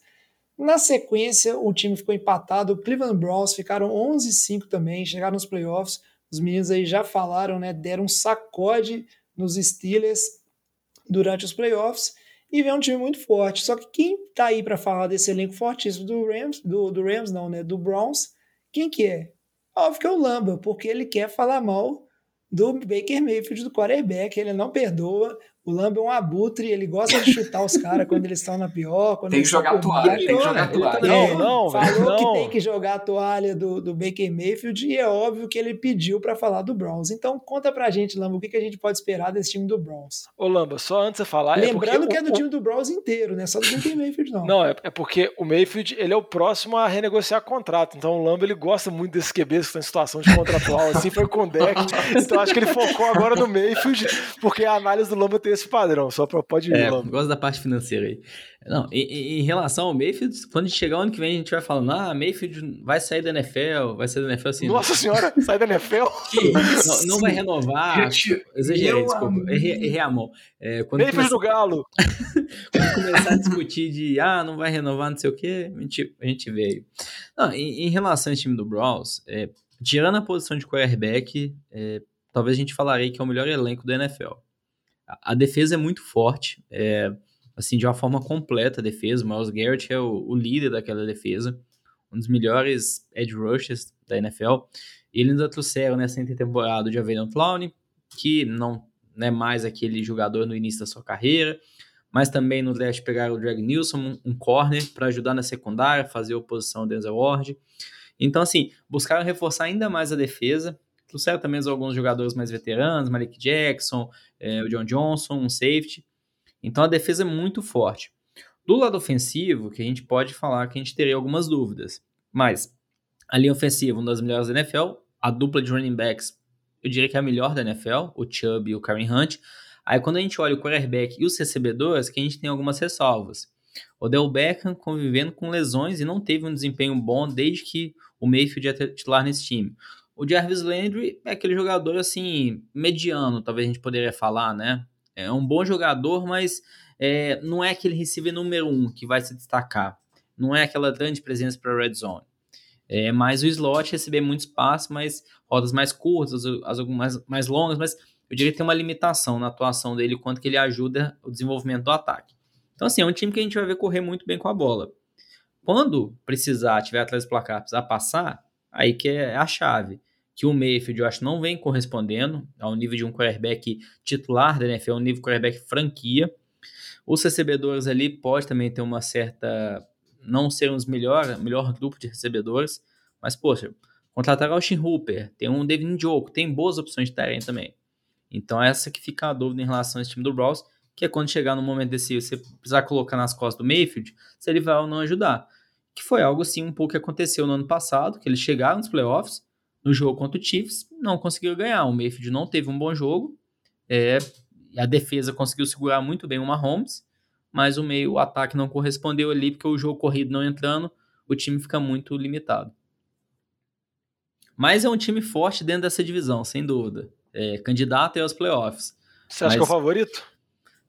Na sequência, o time ficou empatado. O Cleveland Browns ficaram 11-5 também, chegaram nos playoffs. Os meninos aí já falaram, né? Deram um sacode nos Steelers durante os playoffs. E vem um time muito forte. Só que quem tá aí para falar desse elenco fortíssimo do Rams, do, do Rams não, né? Do Browns, quem que é? Óbvio que é o Lamba, porque ele quer falar mal do Baker Mayfield, do quarterback, ele não perdoa. O Lamba é um abutre, ele gosta de chutar os caras quando eles estão na pior. Quando tem que jogar toalha, tem que jogar toalha. Não, não, Falou não. que tem que jogar a toalha do, do Baker Mayfield e é óbvio que ele pediu para falar do Browns. Então conta pra gente, Lamba, o que, que a gente pode esperar desse time do Browns. Ô Lamba, só antes de você falar... Lembrando é que é do time do Browns inteiro, né? Só do Baker Mayfield não. Não, é, é porque o Mayfield ele é o próximo a renegociar contrato. Então o Lamba ele gosta muito desses QBs que estão em situação de contratual. assim foi com o deck. Então acho que ele focou agora no Mayfield, porque a análise do Lamba tem esse padrão. Só pode ir, é, gosto da parte financeira aí. Não, em, em, relação ao Mayfield, quando chegar ano que vem, a gente vai falando, ah, Mayfield vai sair da NFL, vai sair da NFL assim. Nossa senhora, sai da NFL? não, não, vai renovar. Gente, exagerei, desculpa. Errei, errei a mão. É, quando Mayfield começa... do Galo. quando começar a discutir de, ah, não vai renovar, não sei o quê, a gente, a gente vê aí. Não, em, em relação ao time do Browns, é, tirando a posição de quarterback, é, talvez a gente falaria que é o melhor elenco da NFL. A defesa é muito forte, é, assim, de uma forma completa a defesa. O Miles Garrett é o, o, líder daquela defesa, um dos melhores edge rushers da NFL. Eles ainda trouxeram nessa intertemporada o Javarian Clowney, que não é mais aquele jogador no início da sua carreira, mas também no draft pegaram o Drag Nilsson, um corner, para ajudar na secundária, fazer oposição ao Denzel Ward. Então, assim, buscaram reforçar ainda mais a defesa, trouxeram também alguns jogadores mais veteranos, Malik Jackson, é, o John Johnson, um safety. Então a defesa é muito forte. Do lado ofensivo, que a gente pode falar que a gente teria algumas dúvidas. Mas a linha ofensiva, uma das melhores da NFL, a dupla de running backs, eu diria que é a melhor da NFL, o Chubb e o Karen Hunt. Aí quando a gente olha o quarterback e os recebedores, que a gente tem algumas ressalvas. O Del Beckham convivendo com lesões e não teve um desempenho bom desde que o Mayfield é titular nesse time. O Jarvis Landry é aquele jogador assim, mediano, talvez a gente poderia falar, né? É um bom jogador, mas é, não é aquele receiver número um que vai se destacar. Não é aquela grande presença para a red zone. É mais o slot receber muito espaço, mas rodas mais curtas, as algumas mais longas, mas eu diria que tem uma limitação na atuação dele, quanto que ele ajuda o desenvolvimento do ataque. Então, assim, é um time que a gente vai ver correr muito bem com a bola. Quando precisar, tiver atrás do placar, precisar passar, aí que é a chave que o Mayfield, eu acho, não vem correspondendo ao nível de um quarterback titular da NFL, um nível de quarterback franquia. Os recebedores ali pode também ter uma certa... não ser os melhor, melhor grupo de recebedores, mas, poxa, contratar o Austin Hooper, tem um Devin Njoku, tem boas opções de terreno também. Então essa que fica a dúvida em relação a esse time do Browns, que é quando chegar no momento desse, você precisar colocar nas costas do Mayfield, se ele vai ou não ajudar. Que foi algo assim um pouco que aconteceu no ano passado, que eles chegaram nos playoffs, no jogo contra o Chiefs, não conseguiu ganhar. O Mayfield não teve um bom jogo. É, a defesa conseguiu segurar muito bem o Mahomes, mas o meio o ataque não correspondeu ali, porque o jogo corrido não entrando, o time fica muito limitado. Mas é um time forte dentro dessa divisão, sem dúvida. É, candidato aos playoffs. Você acha que é o favorito?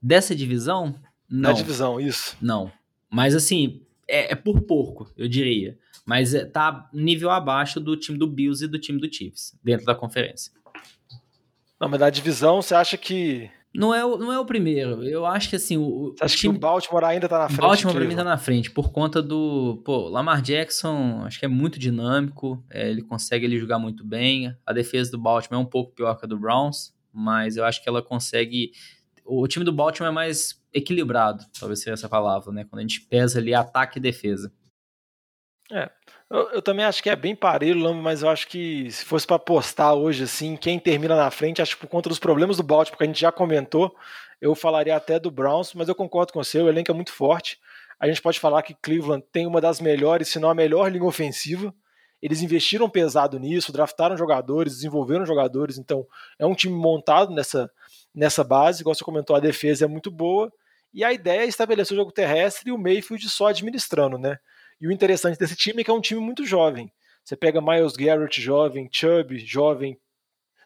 Dessa divisão? Não. Da divisão, isso. Não. Mas assim, é, é por pouco, eu diria. Mas é, tá nível abaixo do time do Bills e do time do Chiefs, dentro da conferência. Não, mas na divisão, você acha que não é, o, não é o primeiro. Eu acho que assim. O, Você acha time... que o Baltimore ainda tá na frente? Baltimore pra mim tá na frente, por conta do. Pô, Lamar Jackson, acho que é muito dinâmico. É, ele consegue ele jogar muito bem. A defesa do Baltimore é um pouco pior que a do Browns, mas eu acho que ela consegue. O time do Baltimore é mais equilibrado, talvez seja essa palavra, né? Quando a gente pesa ali ataque e defesa. É. Eu, eu, também acho que é bem parelho, mas eu acho que se fosse para apostar hoje, assim, quem termina na frente, acho que por conta dos problemas do Baltimore, que a gente já comentou, eu falaria até do Browns, mas eu concordo com você, o elenco é muito forte. A gente pode falar que Cleveland tem uma das melhores, se não a melhor linha ofensiva. Eles investiram pesado nisso, draftaram jogadores, desenvolveram jogadores, então é um time montado nessa, nessa base. Igual você comentou, a defesa é muito boa. E a ideia é estabelecer o jogo terrestre e o Mayfield só administrando, né? E o interessante desse time é que é um time muito jovem. Você pega Miles Garrett jovem, Chubb jovem,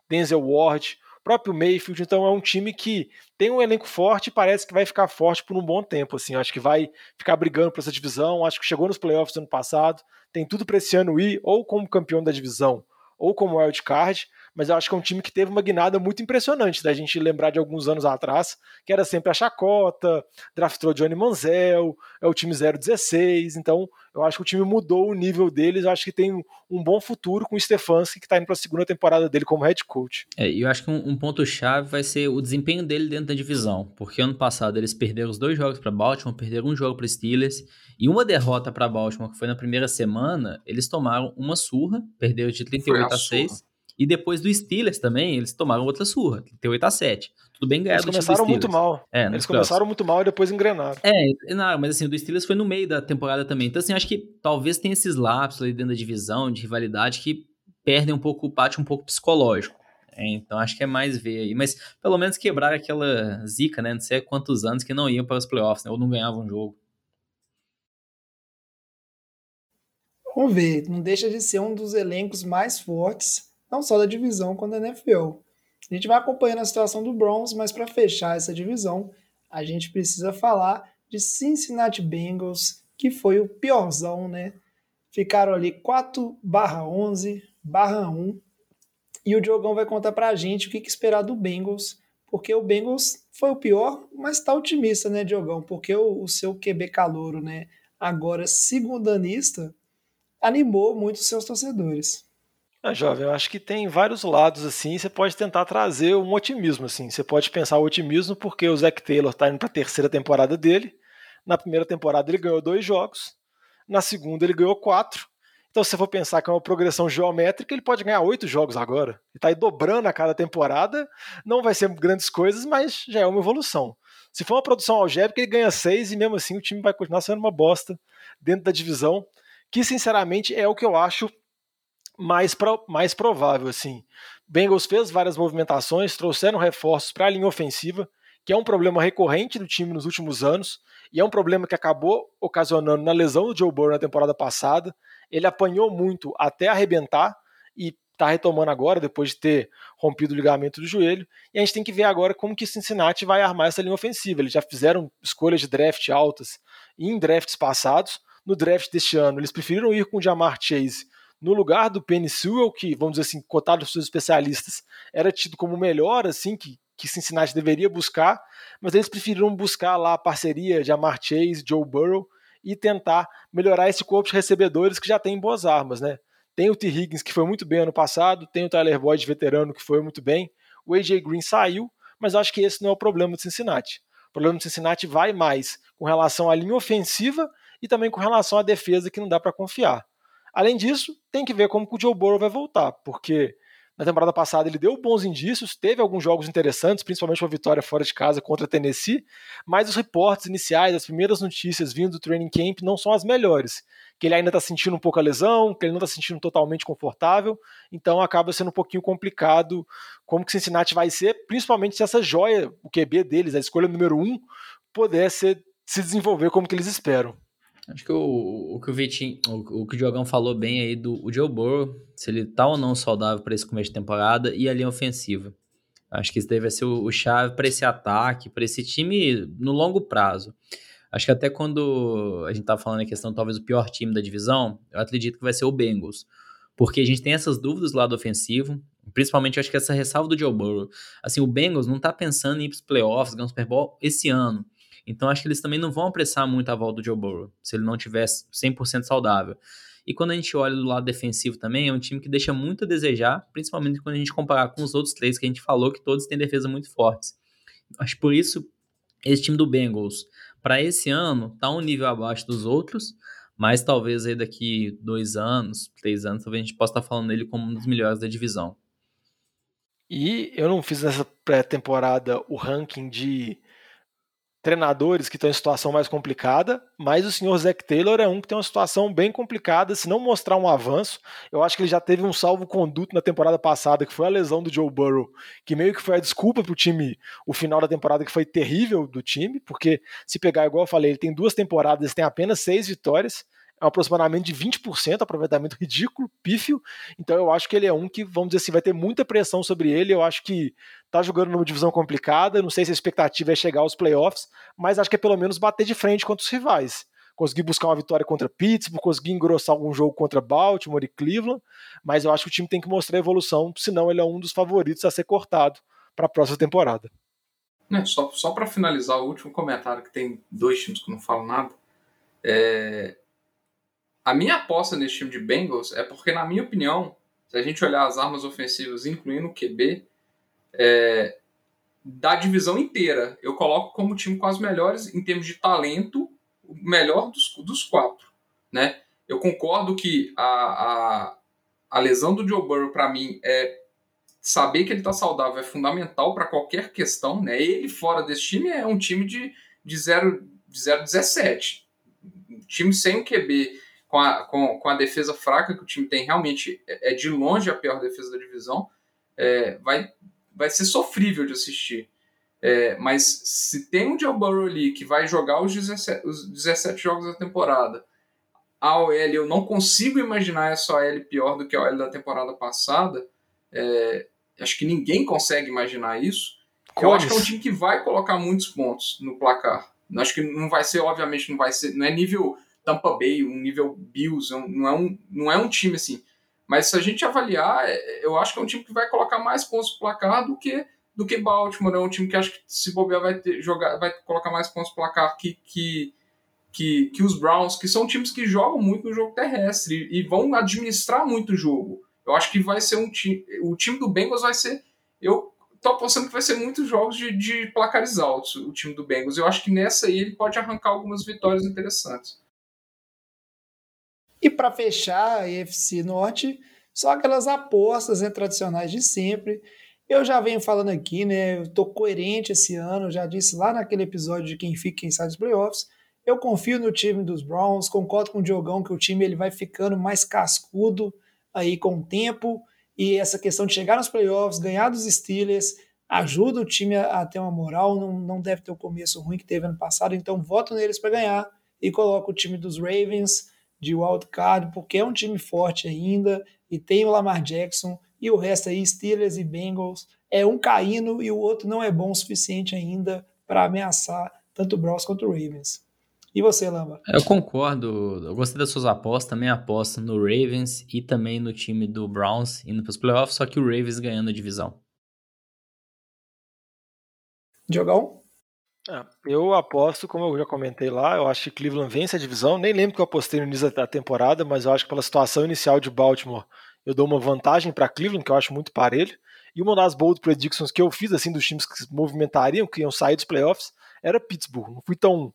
Denzel Ward, próprio Mayfield, então é um time que tem um elenco forte e parece que vai ficar forte por um bom tempo, assim, acho que vai ficar brigando por essa divisão, acho que chegou nos playoffs ano passado, tem tudo para esse ano ir ou como campeão da divisão ou como wild card, mas eu acho que é um time que teve uma guinada muito impressionante, da gente lembrar de alguns anos atrás, que era sempre a chacota, draftou Johnny Manziel, é o time 016, então eu acho que o time mudou o nível deles, eu acho que tem um bom futuro com o Stefanski, que está indo para a segunda temporada dele como head coach. É, e eu acho que um, um ponto-chave vai ser o desempenho dele dentro da divisão, porque ano passado eles perderam os dois jogos para Baltimore, perderam um jogo para Steelers, e uma derrota para Baltimore, que foi na primeira semana, eles tomaram uma surra, perderam de 38 a 6. E depois do Steelers também, eles tomaram outra surra, 38 a 7. Tudo bem ganhado. Eles começaram muito mal. É, eles começaram muito mal e depois engrenaram. É, não, mas assim, o do Steelers foi no meio da temporada também. Então, assim, acho que talvez tenha esses lapsos ali dentro da divisão, de rivalidade, que perdem um pouco o pátio um pouco psicológico. É, então acho que é mais ver aí. Mas pelo menos quebrar aquela zica, né? Não sei quantos anos que não iam para os playoffs, né? Ou não ganhavam um jogo. Vamos ver, não deixa de ser um dos elencos mais fortes, não só da divisão, quanto da NFL. A gente vai acompanhando a situação do Browns, mas para fechar essa divisão, a gente precisa falar de Cincinnati Bengals, que foi o piorzão, né? Ficaram ali 4 11 1 e o Diogão vai contar pra gente o que, que esperar do Bengals, porque o Bengals foi o pior, mas tá otimista, né, Diogão? Porque o, o seu QB calouro, né, agora segundanista, animou muito seus torcedores. Ah, jovem, eu acho que tem vários lados assim. Você pode tentar trazer um otimismo assim. Você pode pensar o otimismo porque o Zac Taylor está indo para a terceira temporada dele. Na primeira temporada ele ganhou dois jogos, na segunda ele ganhou quatro. Então, se você for pensar que é uma progressão geométrica, ele pode ganhar oito jogos agora. Ele está aí dobrando a cada temporada. Não vai ser grandes coisas, mas já é uma evolução. Se for uma produção algébrica, ele ganha seis e mesmo assim o time vai continuar sendo uma bosta dentro da divisão que sinceramente é o que eu acho mais, pro, mais provável. assim. Bengals fez várias movimentações, trouxeram reforços para a linha ofensiva, que é um problema recorrente do time nos últimos anos, e é um problema que acabou ocasionando na lesão do Joe Burrow na temporada passada. Ele apanhou muito até arrebentar e está retomando agora, depois de ter rompido o ligamento do joelho. E a gente tem que ver agora como que Cincinnati vai armar essa linha ofensiva. Eles já fizeram escolhas de draft altas em drafts passados, no draft deste ano, eles preferiram ir com o Jamar Chase no lugar do Penny Sewell, que, vamos dizer assim, cotado pelos seus especialistas, era tido como melhor, assim, que, que Cincinnati deveria buscar, mas eles preferiram buscar lá a parceria de Jamar Chase, Joe Burrow, e tentar melhorar esse corpo de recebedores que já tem boas armas, né? Tem o T. Higgins, que foi muito bem ano passado, tem o Tyler Boyd, veterano, que foi muito bem, o AJ Green saiu, mas acho que esse não é o problema do Cincinnati. O problema do Cincinnati vai mais com relação à linha ofensiva e também com relação à defesa que não dá para confiar. Além disso, tem que ver como o Joe Burrow vai voltar, porque na temporada passada ele deu bons indícios, teve alguns jogos interessantes, principalmente uma vitória fora de casa contra a Tennessee, mas os reportes iniciais, as primeiras notícias vindo do training camp não são as melhores. Que ele ainda está sentindo um pouco a lesão, que ele não está se sentindo totalmente confortável, então acaba sendo um pouquinho complicado como que Cincinnati vai ser, principalmente se essa joia, o QB deles, a escolha número um, puder se desenvolver como que eles esperam. Acho que o, o que o Vitinho, o, o, que o Diogão falou bem aí do o Joe Burrow, se ele tá ou não saudável para esse começo de temporada e a linha ofensiva. Acho que isso deve ser o, o chave para esse ataque, para esse time no longo prazo. Acho que até quando a gente tá falando a questão talvez o pior time da divisão, eu acredito que vai ser o Bengals. Porque a gente tem essas dúvidas do lado ofensivo, principalmente acho que essa ressalva do Joe Burrow. Assim, o Bengals não tá pensando em ir pros playoffs, ganhar um Super Bowl esse ano. Então acho que eles também não vão apressar muito a volta do Joe Burrow, se ele não tivesse 100% saudável. E quando a gente olha do lado defensivo também, é um time que deixa muito a desejar, principalmente quando a gente comparar com os outros três que a gente falou, que todos têm defesa muito fortes. Acho por isso, esse time do Bengals, para esse ano, tá um nível abaixo dos outros, mas talvez aí daqui dois anos, três anos, talvez a gente possa estar falando dele como um dos melhores da divisão. E eu não fiz nessa pré-temporada o ranking de treinadores que estão em situação mais complicada, mas o senhor Zac Taylor é um que tem uma situação bem complicada. Se não mostrar um avanço, eu acho que ele já teve um salvo-conduto na temporada passada, que foi a lesão do Joe Burrow, que meio que foi a desculpa para o time, o final da temporada que foi terrível do time, porque se pegar, igual eu falei, ele tem duas temporadas, tem apenas seis vitórias é um aproximadamente de 20%, aproveitamento ridículo, pífio. Então eu acho que ele é um que, vamos dizer assim, vai ter muita pressão sobre ele. Eu acho que tá jogando numa divisão complicada. Não sei se a expectativa é chegar aos playoffs, mas acho que é pelo menos bater de frente contra os rivais. Conseguir buscar uma vitória contra Pittsburgh, conseguir engrossar algum jogo contra Baltimore e Cleveland, mas eu acho que o time tem que mostrar evolução, senão ele é um dos favoritos a ser cortado para a próxima temporada. É, só só para finalizar o último comentário, que tem dois times que não falam nada. É, a minha aposta nesse time de Bengals é porque, na minha opinião, se a gente olhar as armas ofensivas, incluindo o QB, é, da divisão inteira, eu coloco como time com as melhores em termos de talento, o melhor dos, dos quatro. Né? Eu concordo que a, a, a lesão do Joe Burrow, para mim, é saber que ele está saudável é fundamental para qualquer questão. Né? Ele fora desse time é um time de, de 0 de 17. Um time sem o QB com a, com, com a defesa fraca que o time tem, realmente é, é de longe a pior defesa da divisão, é, vai, vai ser sofrível de assistir. É, mas se tem um Joe Burrow ali que vai jogar os 17, os 17 jogos da temporada, a OL eu não consigo imaginar essa OL pior do que a OL da temporada passada. É, acho que ninguém consegue imaginar isso. Eu acho que é um time que vai colocar muitos pontos no placar. Acho que não vai ser, obviamente, não vai ser, não é nível Tampa Bay, um nível Bills, não é um, não é um time assim. Mas se a gente avaliar, é, eu acho que é um time que vai colocar mais pontos no placar do que do que Baltimore. É um time que acho que se bobear vai ter, jogar, vai colocar mais pontos no placar que, que, que, que os Browns, que são times que jogam muito no jogo terrestre e, e vão administrar muito o jogo. Eu acho que vai ser um time. O time do Bengals vai ser. Eu tô apostando que vai ser muitos jogos de, de placares altos, o time do Bengals. Eu acho que nessa aí ele pode arrancar algumas vitórias interessantes. E para fechar a EFC Norte, só aquelas apostas né, tradicionais de sempre. Eu já venho falando aqui, né? Eu tô coerente esse ano, já disse lá naquele episódio de quem fica quem sai dos playoffs. Eu confio no time dos Browns, concordo com o Diogão que o time ele vai ficando mais cascudo aí com o tempo. E essa questão de chegar nos playoffs, ganhar dos Steelers, ajuda o time a, a ter uma moral, não, não deve ter o começo ruim que teve ano passado, então voto neles para ganhar e coloco o time dos Ravens de wildcard, porque é um time forte ainda e tem o Lamar Jackson e o resto aí, Steelers e Bengals, é um caindo e o outro não é bom o suficiente ainda para ameaçar tanto o Browns quanto o Ravens. E você, Lamba? Eu concordo. Eu gostei das suas apostas. Também aposto no Ravens e também no time do Browns indo para os playoffs, só que o Ravens ganhando a divisão. Diogão? É, eu aposto, como eu já comentei lá, eu acho que Cleveland vence a divisão. Nem lembro que eu apostei no início da temporada, mas eu acho que pela situação inicial de Baltimore, eu dou uma vantagem para Cleveland, que eu acho muito parelho. E uma das bold predictions que eu fiz, assim, dos times que se movimentariam, que iam sair dos playoffs, era Pittsburgh. Não fui tão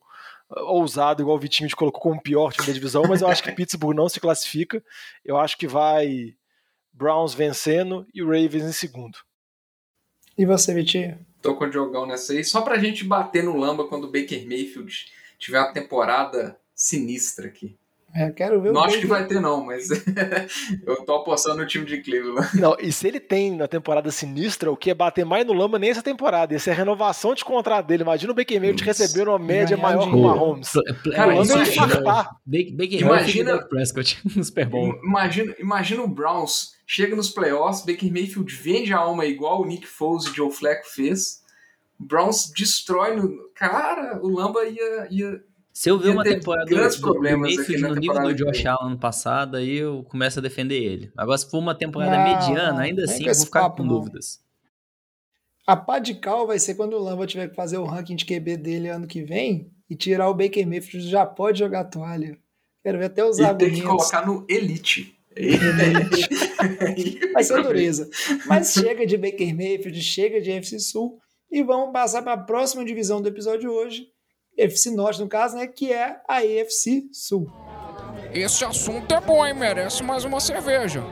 uh, ousado igual o Vitinho de colocou como pior time da divisão, mas eu acho que Pittsburgh não se classifica. Eu acho que vai Browns vencendo e o Ravens em segundo. E você, Vitinho? Tô com o Diogão nessa aí, só pra gente bater no lamba quando o Baker Mayfield tiver uma temporada sinistra aqui. É, quero ver Não acho que vai ter, não, mas eu tô apostando no time de Cleveland. Não, e se ele tem na temporada sinistra, o que é bater mais no Lama nem essa temporada? Essa é a renovação de contrato dele. Imagina o Baker Mayfield receber uma média maior que o Mahomes. Cara, Lama imagina, Baker imagina, Prescott no Super Bowl. Imagina, imagina o Browns chega nos playoffs, Baker Mayfield vende a alma igual o Nick Foles e Joe Flacco fez. Browns destrói no. Cara, o Lamba ia, ia Se eu ver uma temporada grandes do, do problemas aqui Mayfield no nível do Josh. Allen ano passado, aí eu começo a defender ele. Agora, se for uma temporada Não, mediana, ainda assim eu vou ficar papo, com não. dúvidas. A pá de cal vai ser quando o Lamba tiver que fazer o ranking de QB dele ano que vem e tirar o Baker Mayfield já pode jogar a toalha. Quero ver até os E tem argumentos. que colocar no Elite. Vai ser dureza. Mas chega de Baker Mayfield, chega de FC Sul e vamos passar para a próxima divisão do episódio hoje, FC Norte no caso, né, que é a AFC Sul. Esse assunto é bom, hein? Merece mais uma cerveja.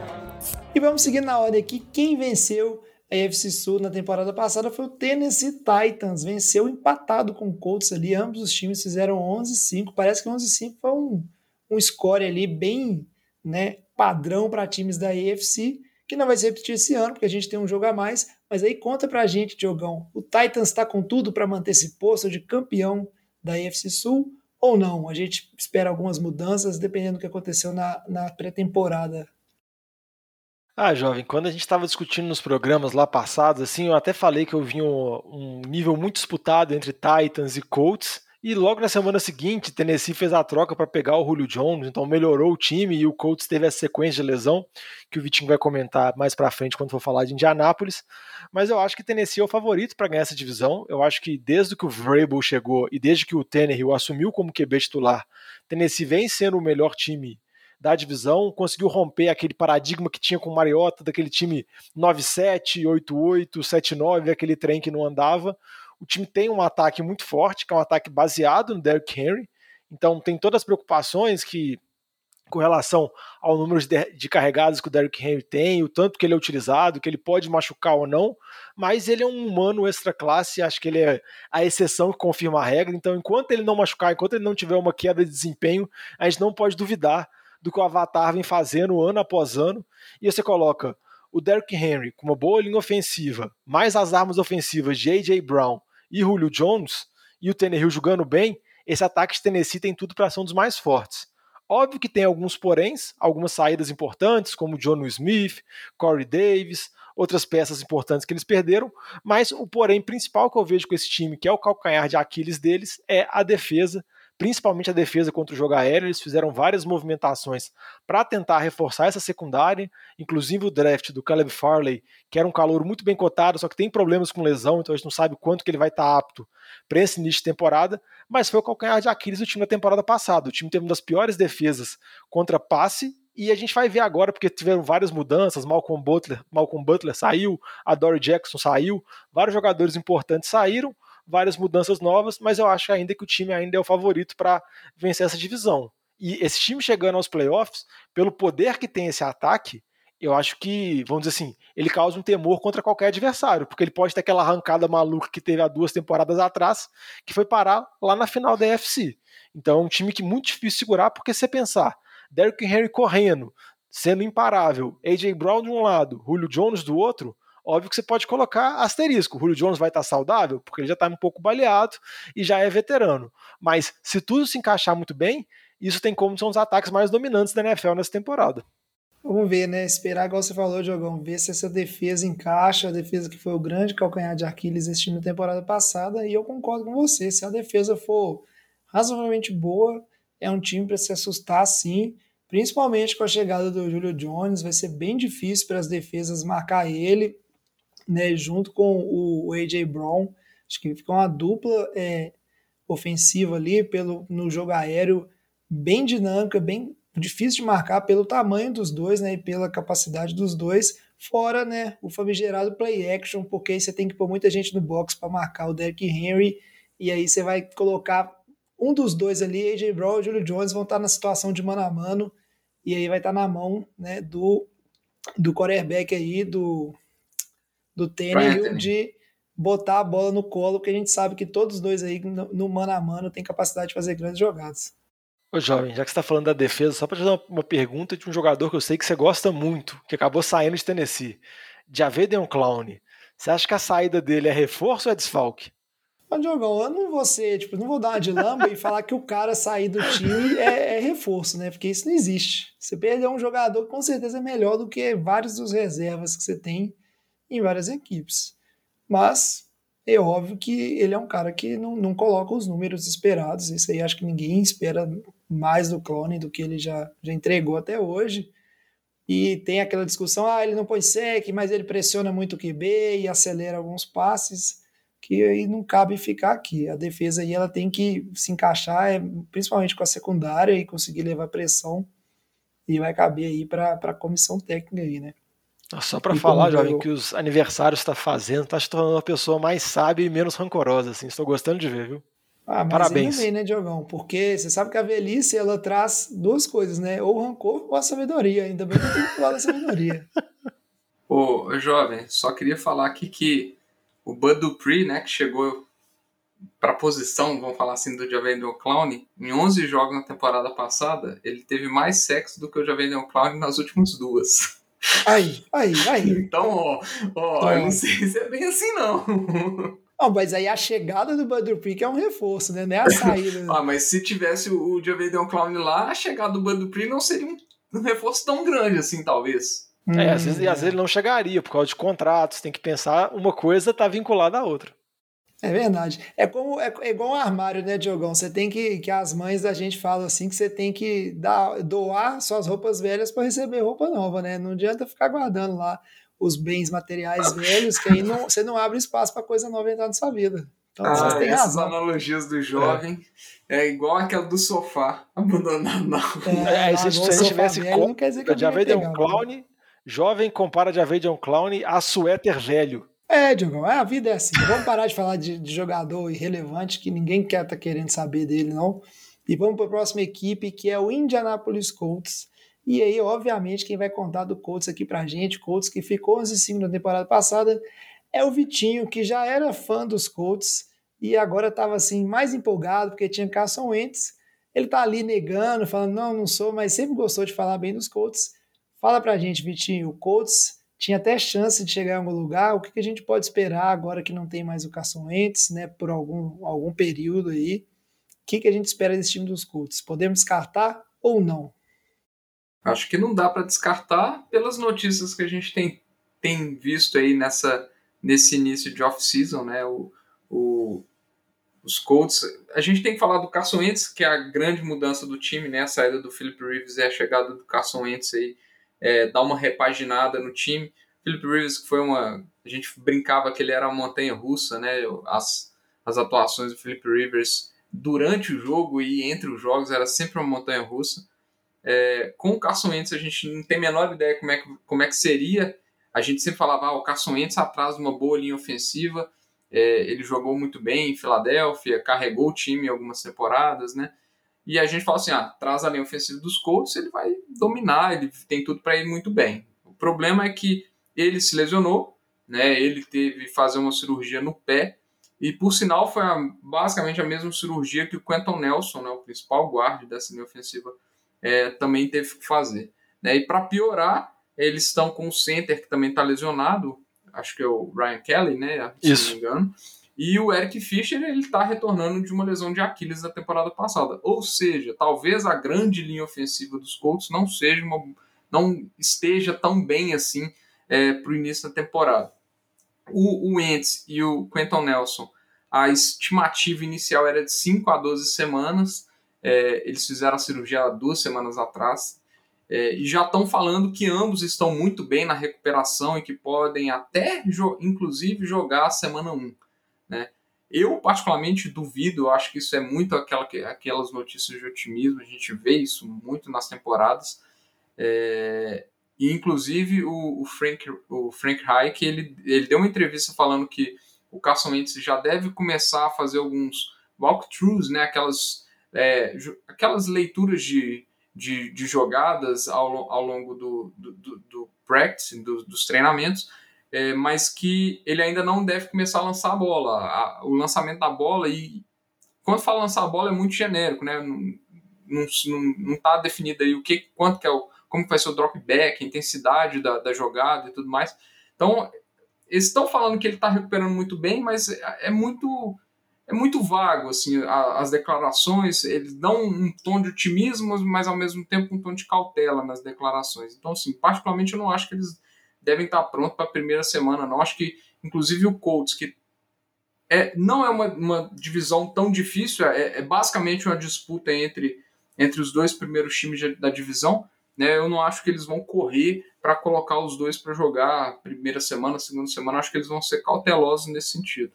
E vamos seguir na ordem aqui. Quem venceu a AFC Sul na temporada passada foi o Tennessee Titans. Venceu empatado com o Colts ali. Ambos os times fizeram 11-5. Parece que 11-5 foi um, um score ali bem né, padrão para times da AFC, que não vai se repetir esse ano, porque a gente tem um jogo a mais. Mas aí conta pra gente, Diogão. O Titans está com tudo para manter esse posto de campeão da AFC Sul ou não? A gente espera algumas mudanças, dependendo do que aconteceu na, na pré-temporada. Ah, jovem, quando a gente estava discutindo nos programas lá passados, assim, eu até falei que eu vi um, um nível muito disputado entre Titans e Colts. E logo na semana seguinte, Tennessee fez a troca para pegar o Julio Jones, então melhorou o time e o Colts teve a sequência de lesão, que o Vitinho vai comentar mais para frente quando for falar de Indianápolis. Mas eu acho que Tennessee é o favorito para ganhar essa divisão. Eu acho que desde que o Vrabel chegou e desde que o Tannehill assumiu como QB titular, Tennessee vem sendo o melhor time da divisão, conseguiu romper aquele paradigma que tinha com o Mariota, daquele time 9-7, 8-8, 7-9, aquele trem que não andava. O time tem um ataque muito forte, que é um ataque baseado no Derrick Henry, então tem todas as preocupações que com relação ao número de, de carregadas que o Derrick Henry tem, o tanto que ele é utilizado, que ele pode machucar ou não, mas ele é um humano extra classe, acho que ele é a exceção que confirma a regra, então enquanto ele não machucar, enquanto ele não tiver uma queda de desempenho, a gente não pode duvidar do que o Avatar vem fazendo ano após ano, e você coloca o Derrick Henry com uma boa linha ofensiva, mais as armas ofensivas de A.J. Brown e Julio Jones, e o Tannehill jogando bem, esse ataque de Tennessee tem tudo para ser um dos mais fortes. Óbvio que tem alguns poréns, algumas saídas importantes, como John Smith, Corey Davis, outras peças importantes que eles perderam, mas o porém principal que eu vejo com esse time, que é o calcanhar de Aquiles deles, é a defesa, principalmente a defesa contra o jogo aéreo. Eles fizeram várias movimentações para tentar reforçar essa secundária, inclusive o draft do Caleb Farley, que era um calor muito bem cotado, só que tem problemas com lesão, então a gente não sabe quanto que ele vai estar tá apto para esse início de temporada, mas foi o calcanhar de Aquiles do time na temporada passada. O time teve uma das piores defesas contra passe e a gente vai ver agora, porque tiveram várias mudanças, Malcolm Butler, Malcolm Butler saiu, a Dory Jackson saiu, vários jogadores importantes saíram, várias mudanças novas, mas eu acho ainda que o time ainda é o favorito para vencer essa divisão. E esse time chegando aos playoffs, pelo poder que tem esse ataque, eu acho que, vamos dizer assim, ele causa um temor contra qualquer adversário, porque ele pode ter aquela arrancada maluca que teve há duas temporadas atrás, que foi parar lá na final da UFC. Então é um time que é muito difícil segurar, porque se você pensar, Derrick Henry correndo, sendo imparável, AJ Brown de um lado, Julio Jones do outro, óbvio que você pode colocar asterisco. O Julio Jones vai estar saudável, porque ele já está um pouco baleado e já é veterano. Mas se tudo se encaixar muito bem, isso tem como ser um dos ataques mais dominantes da NFL nessa temporada. Vamos ver, né? Esperar, igual você falou, Diogão, ver se essa defesa encaixa, a defesa que foi o grande calcanhar de Aquiles esse time na temporada passada, e eu concordo com você. Se a defesa for razoavelmente boa, é um time para se assustar sim, principalmente com a chegada do Julio Jones, vai ser bem difícil para as defesas marcar ele, né, junto com o AJ Brown. Acho que fica uma dupla é, ofensiva ali pelo, no jogo aéreo bem dinâmica, bem difícil de marcar pelo tamanho dos dois, né, e pela capacidade dos dois, fora, né, o famigerado play action, porque aí você tem que pôr muita gente no box para marcar o Derrick Henry, e aí você vai colocar um dos dois ali, AJ Brown e Julio Jones vão estar na situação de mano a mano, e aí vai estar na mão, né, do do quarterback aí, do do Tannehill de botar a bola no colo, porque a gente sabe que todos os dois aí no, no mano a mano tem capacidade de fazer grandes jogadas. Ô jovem, já que você está falando da defesa, só para te fazer uma pergunta de um jogador que eu sei que você gosta muito, que acabou saindo de Tennessee, Javedeon Clown. Você acha que a saída dele é reforço ou é desfalque? Mas, Diogão, eu não vou ser, tipo, não vou dar uma de lamba e falar que o cara sair do time é, é, reforço, né? Porque isso não existe. Você perdeu um jogador que com certeza é melhor do que vários dos reservas que você tem em várias equipes. Mas é óbvio que ele é um cara que não, não coloca os números esperados. Isso aí acho que ninguém espera mais do clone do que ele já, já entregou até hoje. E tem aquela discussão: ah, ele não põe sec, mas ele pressiona muito o QB e acelera alguns passes, que aí não cabe ficar aqui. A defesa aí ela tem que se encaixar, é, principalmente com a secundária, e conseguir levar pressão. E vai caber aí para a comissão técnica aí, né? Só para falar, jovem, que os aniversários está fazendo, está se tornando uma pessoa mais sábia e menos rancorosa, assim. Estou gostando de ver, viu? Ah, mas Parabéns. ainda bem, né, Diogão? Porque você sabe que a velhice, ela traz duas coisas, né? Ou o rancor ou a sabedoria. Ainda bem que eu tenho que falar da sabedoria. Ô, jovem, só queria falar aqui que o Bud Dupree, né, que chegou para a posição, vamos falar assim, do Javendon Clown, em 11 jogos na temporada passada, ele teve mais sexo do que o Javendon Clown nas últimas duas. Aí, aí, aí. Então, ó, ó eu não sei se é bem assim, não. Não, mas aí a chegada do Bud Dupree é um reforço, né? Não é a saída. ah, mas se tivesse o Javedeon Clown lá, a chegada do Bud Dupree não seria um, um reforço tão grande assim, talvez. É, às vezes, às vezes ele não chegaria por causa de contratos, tem que pensar, uma coisa está vinculada à outra. É verdade. É como é, é igual um armário, né, Diogão? Você tem que que as mães da gente falam assim que você tem que dar, doar suas roupas velhas para receber roupa nova, né? Não adianta ficar guardando lá os bens materiais velhos, que aí não, você não abre espaço para coisa nova entrar na sua vida. Então, ah, vocês têm essas razão. analogias do jovem é. é. igual aquela do sofá abandonado. Não. É, é, se, a gente tivesse velho, não quer dizer que Javed é um clown, jovem compara Javed é um clown a suéter velho. É, Diogão, é, a vida é assim. Vamos parar de falar de, de jogador irrelevante que ninguém quer tá querendo saber dele, não. E vamos para a próxima equipe, que é o Indianapolis Colts. E aí, obviamente, quem vai contar do Colts aqui pra gente, Colts que ficou 11-5 na temporada passada, é o Vitinho, que já era fã dos Colts e agora estava assim mais empolgado porque tinha Carson Wentz. Ele tá ali negando, falando, não, não sou, mas sempre gostou de falar bem dos Colts. Fala pra gente, Vitinho, o Colts tinha até chance de chegar em algum lugar. O que, que a gente pode esperar agora que não tem mais o Carson Wentz, né, por algum, algum período aí? O que, que a gente espera desse time dos Colts? Podemos descartar ou não? Acho que não dá para descartar pelas notícias que a gente tem, tem visto aí nessa, nesse início de off-season, né? O, o, os Colts. A gente tem que falar do Carson Wentz, que é a grande mudança do time, né? A saída do Philip Rivers e a chegada do Carson Wentz aí é, dar uma repaginada no time. Philip Rivers, que foi uma. A gente brincava que ele era uma montanha russa, né? As, as atuações do Philip Rivers durante o jogo e entre os jogos era sempre uma montanha russa. É, com o Carson Wentz, a gente não tem a menor ideia como é que, como é que seria. A gente sempre falava, ah, o Carson Wentz atrás de uma boa linha ofensiva. É, ele jogou muito bem em Filadélfia, carregou o time em algumas temporadas, né? E a gente fala assim, ah, traz a linha ofensiva dos Colts, ele vai dominar, ele tem tudo para ir muito bem. O problema é que ele se lesionou, né? Ele teve que fazer uma cirurgia no pé e por sinal foi a, basicamente a mesma cirurgia que o Quentin Nelson, né, o principal guarda dessa linha ofensiva, é, também teve que fazer. Né? E para piorar, eles estão com o center que também está lesionado, acho que é o Ryan Kelly, né? Se Isso. não me engano. E o Eric Fischer ele está retornando de uma lesão de Aquiles da temporada passada. Ou seja, talvez a grande linha ofensiva dos Colts não seja uma, não esteja tão bem assim é, para o início da temporada. O, Ents e o Quentin Nelson, a estimativa inicial era de 5 a 12 semanas. É, eles fizeram a cirurgia duas semanas atrás. É, e já estão falando que ambos estão muito bem na recuperação e que podem até, inclusive, jogar a semana 1. Né? Eu, particularmente, duvido, eu acho que isso é muito aquela, aquelas notícias de otimismo, a gente vê isso muito nas temporadas. É, e, inclusive, o, o, Frank, o Frank Reich, ele, ele deu uma entrevista falando que o Carson Wentz já deve começar a fazer alguns walkthroughs, né, aquelas, é, aquelas leituras de, de, de, jogadas ao, ao longo do, do, do, do practice, do, dos treinamentos, é, mas que ele ainda não deve começar a lançar a bola. A, o lançamento da bola, e quando fala lançar a bola é muito genérico, né? Não está definido aí o que, quanto que é o, como vai ser o drop back, a intensidade da, da jogada e tudo mais. Então, eles estão falando que ele está recuperando muito bem, mas é, é muito é muito vago assim as declarações eles dão um tom de otimismo mas ao mesmo tempo um tom de cautela nas declarações então assim particularmente eu não acho que eles devem estar prontos para a primeira semana. Não acho que, inclusive, o Colts, que é, não é uma, uma divisão tão difícil, é, é, basicamente uma disputa entre, entre os dois primeiros times da divisão. Né? Eu não acho que eles vão correr para colocar os dois para jogar primeira semana, segunda semana. Acho que eles vão ser cautelosos nesse sentido.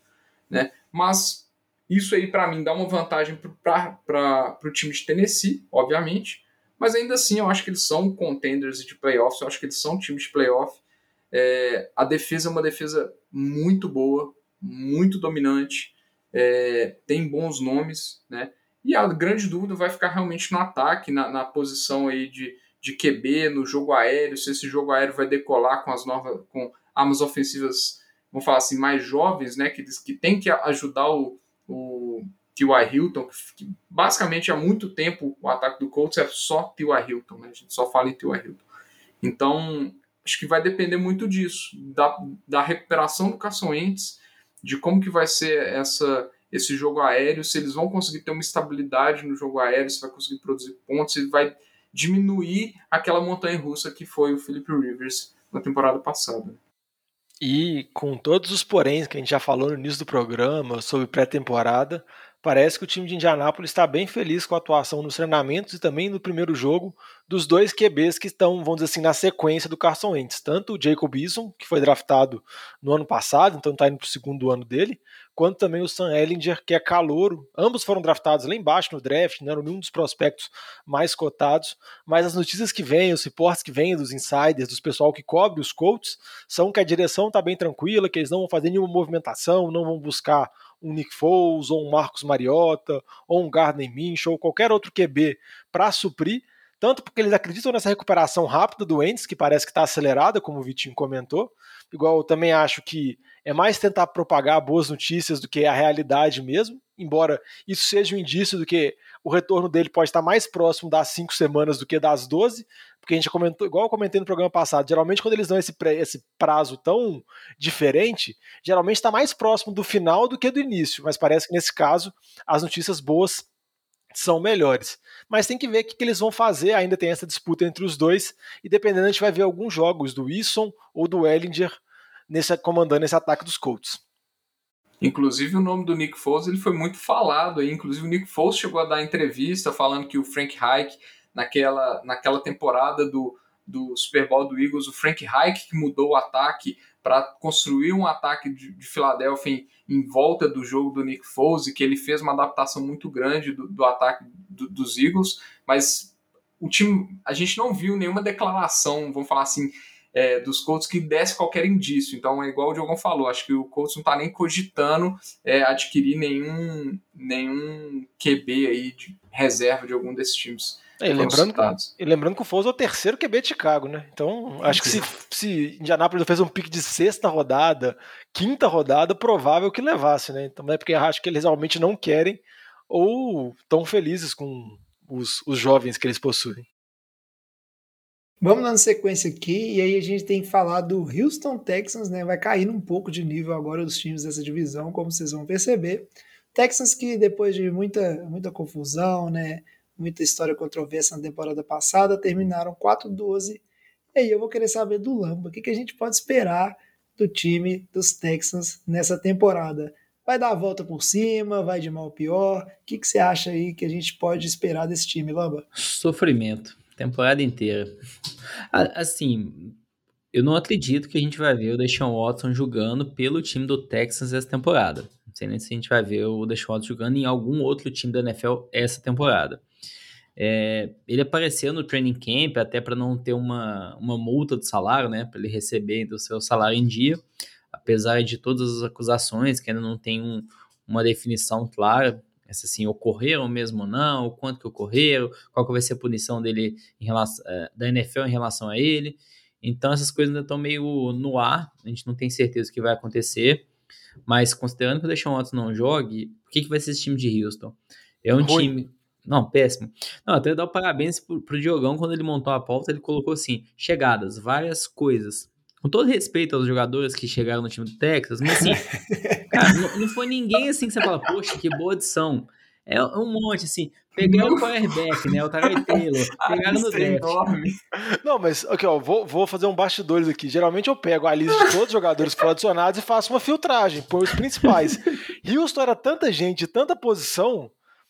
Né? Mas isso aí, para mim, dá uma vantagem para o time de Tennessee, obviamente. Mas ainda assim, eu acho que eles são contenders de playoffs. Eu acho que eles são times de playoff. É, a defesa é uma defesa muito boa, muito dominante, é, tem bons nomes, né? E a grande dúvida vai ficar realmente no ataque, na, na posição aí de, de QB, no jogo aéreo, se esse jogo aéreo vai decolar com as novas, com armas ofensivas, vamos falar assim, mais jovens, né? Que, que tem que ajudar o, o T.Y. Hilton, que basicamente há muito tempo o ataque do Colts é só T.Y. Hilton, né? A gente só fala em T.Y. Hilton. Então, acho que vai depender muito disso, da, da recuperação do Wentz, de como que vai ser essa, esse jogo aéreo, se eles vão conseguir ter uma estabilidade no jogo aéreo, se vai conseguir produzir pontos, se vai diminuir aquela montanha russa que foi o Philip Rivers na temporada passada. E com todos os poréns que a gente já falou no início do programa sobre pré-temporada, parece que o time de Indianápolis está bem feliz com a atuação nos treinamentos e também no primeiro jogo dos dois QBs que estão, vamos dizer assim, na sequência do Carson Wentz. Tanto o Jacob Eason, que foi draftado no ano passado, então está indo para o segundo ano dele, quanto também o Sam Ellinger, que é calouro. Ambos foram draftados lá embaixo no draft, não eram nenhum dos prospectos mais cotados, mas as notícias que vêm, os reportes que vêm dos insiders, dos pessoal que cobre os Colts, são que a direção está bem tranquila, que eles não vão fazer nenhuma movimentação, não vão buscar um Nick Foles, ou um Marcos Mariota, ou um Gardner Minshew, ou qualquer outro QB para suprir, tanto porque eles acreditam nessa recuperação rápida do Wentz, que parece que está acelerada, como o Vitinho comentou, igual eu também acho que é mais tentar propagar boas notícias do que a realidade mesmo, embora isso seja um indício do que o retorno dele pode estar mais próximo das cinco semanas do que das 12, porque a gente comentou, igual eu comentei no programa passado, geralmente quando eles dão esse, esse prazo tão diferente, geralmente está mais próximo do final do que do início, mas parece que nesse caso as notícias boas são melhores. Mas tem que ver o que, que eles vão fazer, ainda tem essa disputa entre os dois, e dependendo a gente vai ver alguns jogos do Wilson ou do Ellinger nesse, comandando esse ataque dos Colts. Inclusive o nome do Nick Foles ele foi muito falado. Inclusive o Nick Foles chegou a dar entrevista falando que o Frank Reich naquela, naquela temporada do, do Super Bowl do Eagles, o Frank Reich que mudou o ataque para construir um ataque de, de Filadélfia em, em, volta do jogo do Nick Foles e que ele fez uma adaptação muito grande do, do ataque do, dos Eagles, mas o time a gente não viu nenhuma declaração, vamos falar assim, é, dos Colts que desse qualquer indício. Então é igual o Diogão falou, acho que o Colts não está nem cogitando é, adquirir nenhum, nenhum QB aí de reserva de algum desses times. É, e, lembrando, e lembrando que o Foles é o terceiro QB de Chicago, né? Então, acho que se, se Indianapolis fez um pique de sexta rodada, quinta rodada, provável que levasse, né? Então, é porque acho que eles realmente não querem ou estão felizes com os, os jovens que eles possuem. Vamos dando sequência aqui, e aí a gente tem que falar do Houston Texans, né? Vai caindo um pouco de nível agora os times dessa divisão, como vocês vão perceber. Texans que depois de muita, muita confusão, né? Muita história controversa na temporada passada, terminaram 4-12. E aí eu vou querer saber do Lamba, o que, que a gente pode esperar do time dos Texans nessa temporada? Vai dar a volta por cima? Vai de mal pior? O que, que você acha aí que a gente pode esperar desse time, Lamba? Sofrimento Temporada inteira. Assim, eu não acredito que a gente vai ver o Deshaun Watson jogando pelo time do Texans essa temporada. Não sei nem se a gente vai ver o Deshaun Watson jogando em algum outro time da NFL essa temporada. É, ele apareceu no training camp até para não ter uma, uma multa de salário, né? Para ele receber o seu salário em dia, apesar de todas as acusações que ainda não tem um, uma definição clara se assim, ocorreram mesmo ou não, o quanto que ocorreram, qual que vai ser a punição dele em relação, é, da NFL em relação a ele. Então essas coisas ainda estão meio no ar, a gente não tem certeza o que vai acontecer, mas considerando que o Deshaun Watson não jogue, o que, que vai ser esse time de Houston? É um Ruim. time... Não, péssimo. Não, até dar o parabéns pro, pro Diogão, quando ele montou a pauta, ele colocou assim, chegadas, várias coisas, com todo respeito aos jogadores que chegaram no time do Texas, mas assim, cara, não, não, foi ninguém assim que você fala, poxa, que boa adição. É um monte, assim, Pegaram o quarterback, né? O Tyrell Taylor. Pegaram no é draft. Não, mas aqui, ó, vou, vou fazer um bastidores aqui. Geralmente eu pego a lista de todos os jogadores que foram adicionados e faço uma filtragem, põe os principais. Houston era tanta gente, tanta posição,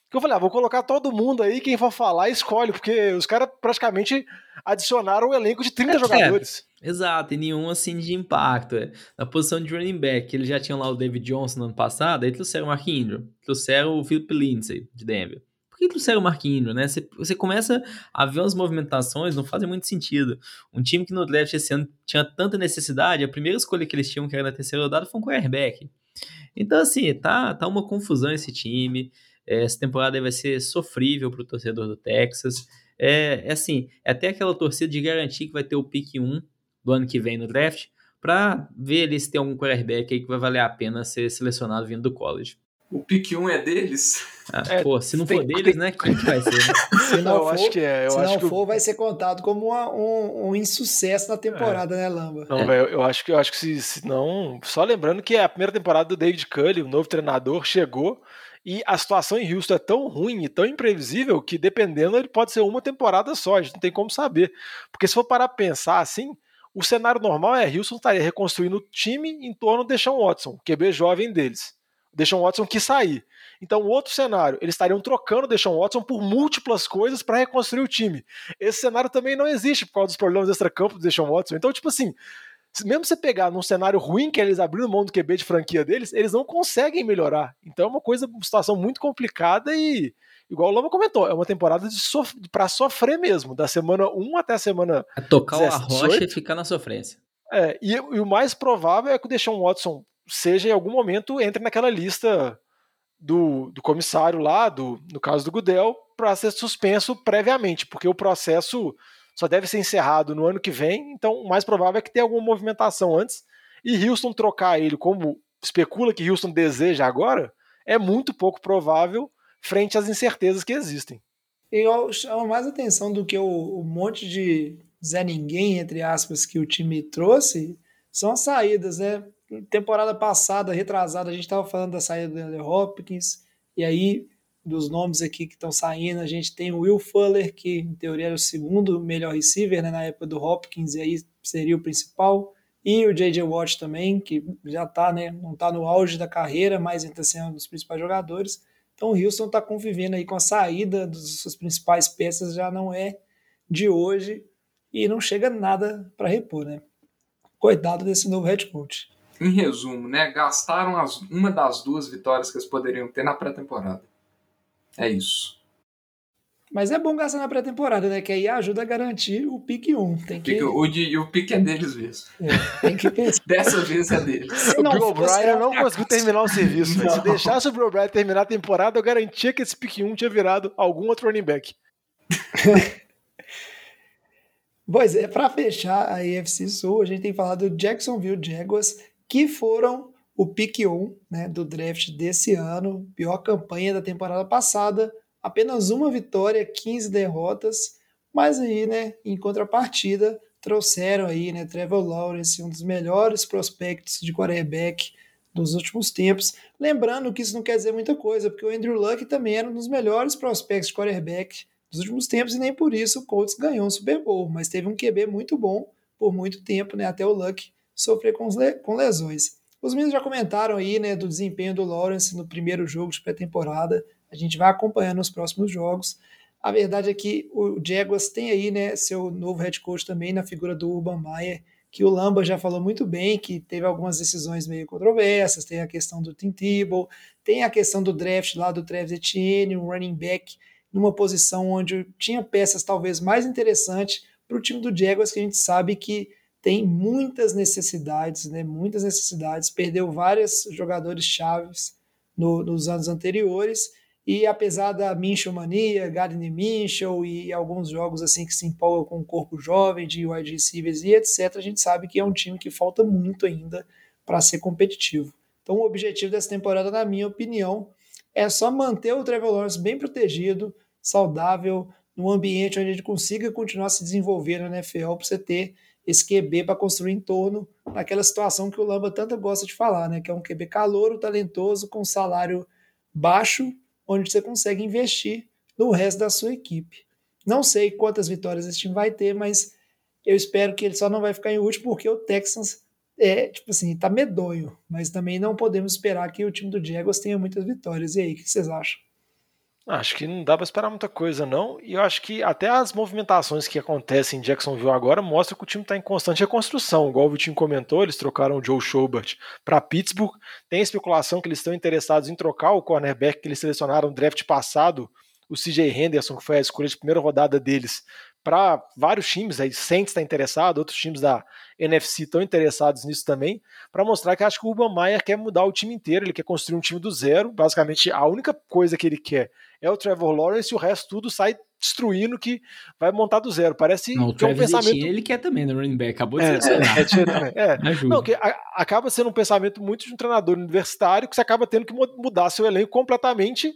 que eu falei, ah, vou colocar todo mundo aí, quem for falar, escolhe, porque os caras praticamente adicionaram um elenco de 30 É, jogadores. Exato, e nenhum assim de impacto. é. Na posição de running back, eles já tinham lá o David Johnson no ano passado, aí trouxeram o Mark Ingram, trouxeram o Philip Lindsay de Denver. Por que trouxeram o Mark né? Você, você começa a ver umas movimentações, não fazem muito sentido. Um time que no draft esse ano tinha tanta necessidade, a primeira escolha que eles tinham, que era na terceira rodada, foi um quarterback. Então, assim, tá, tá uma confusão esse time. É, Essa temporada vai ser sofrível pro torcedor do Texas. É, é assim, é até aquela torcida de garantir que vai ter o pick 1 do ano que vem no draft, para ver ali se tem algum quarterback aí que vai valer a pena ser selecionado vindo do college. O pick 1 é deles? Ah, É, pô, se não tem- for deles, né? Quem que vai ser? né? Se não, eu for, acho que é. Eu se acho não for, vai ser contado como uma- um, um insucesso na temporada, né, Lamba? Não, velho, eu acho que eu acho que se, se não. Só lembrando que é a primeira temporada do David Cully, o novo treinador, chegou e a situação em Houston é tão ruim e tão imprevisível que, dependendo, ele pode ser uma temporada só, a gente não tem como saber. Porque se for parar pra pensar assim, o cenário normal é Houston estaria reconstruindo o time em torno do Deshaun Watson, QB jovem deles. Deshaun Watson quis sair. Então, outro cenário, eles estariam trocando Deshaun Watson por múltiplas coisas para reconstruir o time. Esse cenário também não existe por causa dos problemas extra-campo do Deshaun Watson. Então, tipo assim, mesmo você pegar num cenário ruim que eles abriram mão do QB de franquia deles, eles não conseguem melhorar. Então é uma coisa, uma situação muito complicada e, igual o Lama comentou, é uma temporada de sof para sofrer mesmo, da semana 1 até a semana. É tocar o 17, arrocha 18. e ficar na sofrência. É, e, e o mais provável é que o Deshaun Watson seja, em algum momento, entre naquela lista do, do comissário lá, do, no caso do Gudel, para ser suspenso previamente, porque o processo só deve ser encerrado no ano que vem, então o mais provável é que tenha alguma movimentação antes. E Houston trocar ele, como especula que Houston deseja agora, é muito pouco provável frente às incertezas que existem. Eu chamo mais atenção do que o, o monte de Zé Ninguém, entre aspas, que o time trouxe, são as saídas, né? Temporada passada, retrasada, a gente estava falando da saída do Andrew Hopkins, e aí, dos nomes aqui que estão saindo, a gente tem o Will Fuller, que em teoria era o segundo melhor receiver né, na época do Hopkins, e aí seria o principal, e o J.J. Watt também, que já tá, né, não está no auge da carreira, mas ainda sendo um dos principais jogadores. Então o Houston está convivendo aí com a saída das suas principais peças, já não é de hoje e não chega nada para repor, né? Coitado desse novo head coach. Em resumo, né? Gastaram as- uma das duas vitórias que eles poderiam ter na pré-temporada. É isso. Mas é bom gastar na pré-temporada, né? Que aí ajuda a garantir o pique 1. Tem que, Pique- o, de- o pique é deles mesmo. tem que pensar. Dessa vez é deles. Se O não Bill O'Brien não um conseguiu terminar o serviço. Se deixasse o Bill O'Brien terminar a temporada, eu garantia que esse pick 1 tinha virado algum outro running back. Pois é, para fechar a AFC Sul, a gente tem falado do Jacksonville Jaguars, que foram o pick 1 né, do draft desse ano, pior campanha da temporada passada, apenas uma vitória, 15 derrotas, mas aí, né, em contrapartida, trouxeram aí, né, Trevor Lawrence, um dos melhores prospectos de quarterback dos últimos tempos. Lembrando que isso não quer dizer muita coisa, porque o Andrew Luck também era um dos melhores prospectos de quarterback dos últimos tempos e nem por isso o Colts ganhou um Super Bowl, mas teve um QB muito bom por muito tempo, né, até o Luck sofrer com, le- com lesões. Os meninos já comentaram aí, né, do desempenho do Lawrence no primeiro jogo de pré-temporada. A gente vai acompanhando os próximos jogos. A verdade é que o Jaguars tem aí, né, seu novo head coach também na figura do Urban Meyer, que o Lamba já falou muito bem, que teve algumas decisões meio controversas, tem a questão do Tim Tebow, tem a questão do draft lá do Travis Etienne, um running back numa posição onde tinha peças talvez mais interessantes para o time do Jaguars, que a gente sabe que tem muitas necessidades, né? Muitas necessidades, perdeu vários jogadores chaves no, nos anos anteriores. E apesar da Minchel mania, Gardner Minchel e alguns jogos assim que se empolgam com o corpo jovem de wide receivers e etc, a gente sabe que é um time que falta muito ainda para ser competitivo. Então o objetivo dessa temporada, na minha opinião, é só manter o Trevor Lawrence bem protegido, saudável, num ambiente onde ele consiga continuar se desenvolvendo na NFL para você ter esse QB para construir em torno daquela situação que o Lamba tanto gosta de falar, né? Que é um QB calouro, talentoso, com salário baixo, onde você consegue investir no resto da sua equipe. Não sei quantas vitórias esse time vai ter, mas eu espero que ele só não vai ficar em último porque o Texans é, tipo assim, tá medonho, mas também não podemos esperar que o time do Jaguars tenha muitas vitórias. E aí, o que vocês acham? Acho que não dá para esperar muita coisa, não. E eu acho que até as movimentações que acontecem em Jacksonville agora mostram que o time está em constante reconstrução. Igual o Vitinho comentou, eles trocaram o Joe Schobert para Pittsburgh. Tem especulação que eles estão interessados em trocar o cornerback que eles selecionaram no draft passado, o CJ Henderson, que foi a escolha de primeira rodada deles, para vários times, aí Saints está interessado, outros times da NFC estão interessados nisso também, para mostrar que acho que o Urban Meyer quer mudar o time inteiro, ele quer construir um time do zero, basicamente a única coisa que ele quer é o Trevor Lawrence e o resto tudo sai destruindo que vai montar do zero. Parece não, que é um pensamento. ele quer também, no né, running back, acabou de é, selecionar. É, é, é. Não, que a, acaba sendo um pensamento muito de um treinador universitário que você acaba tendo que mudar seu elenco completamente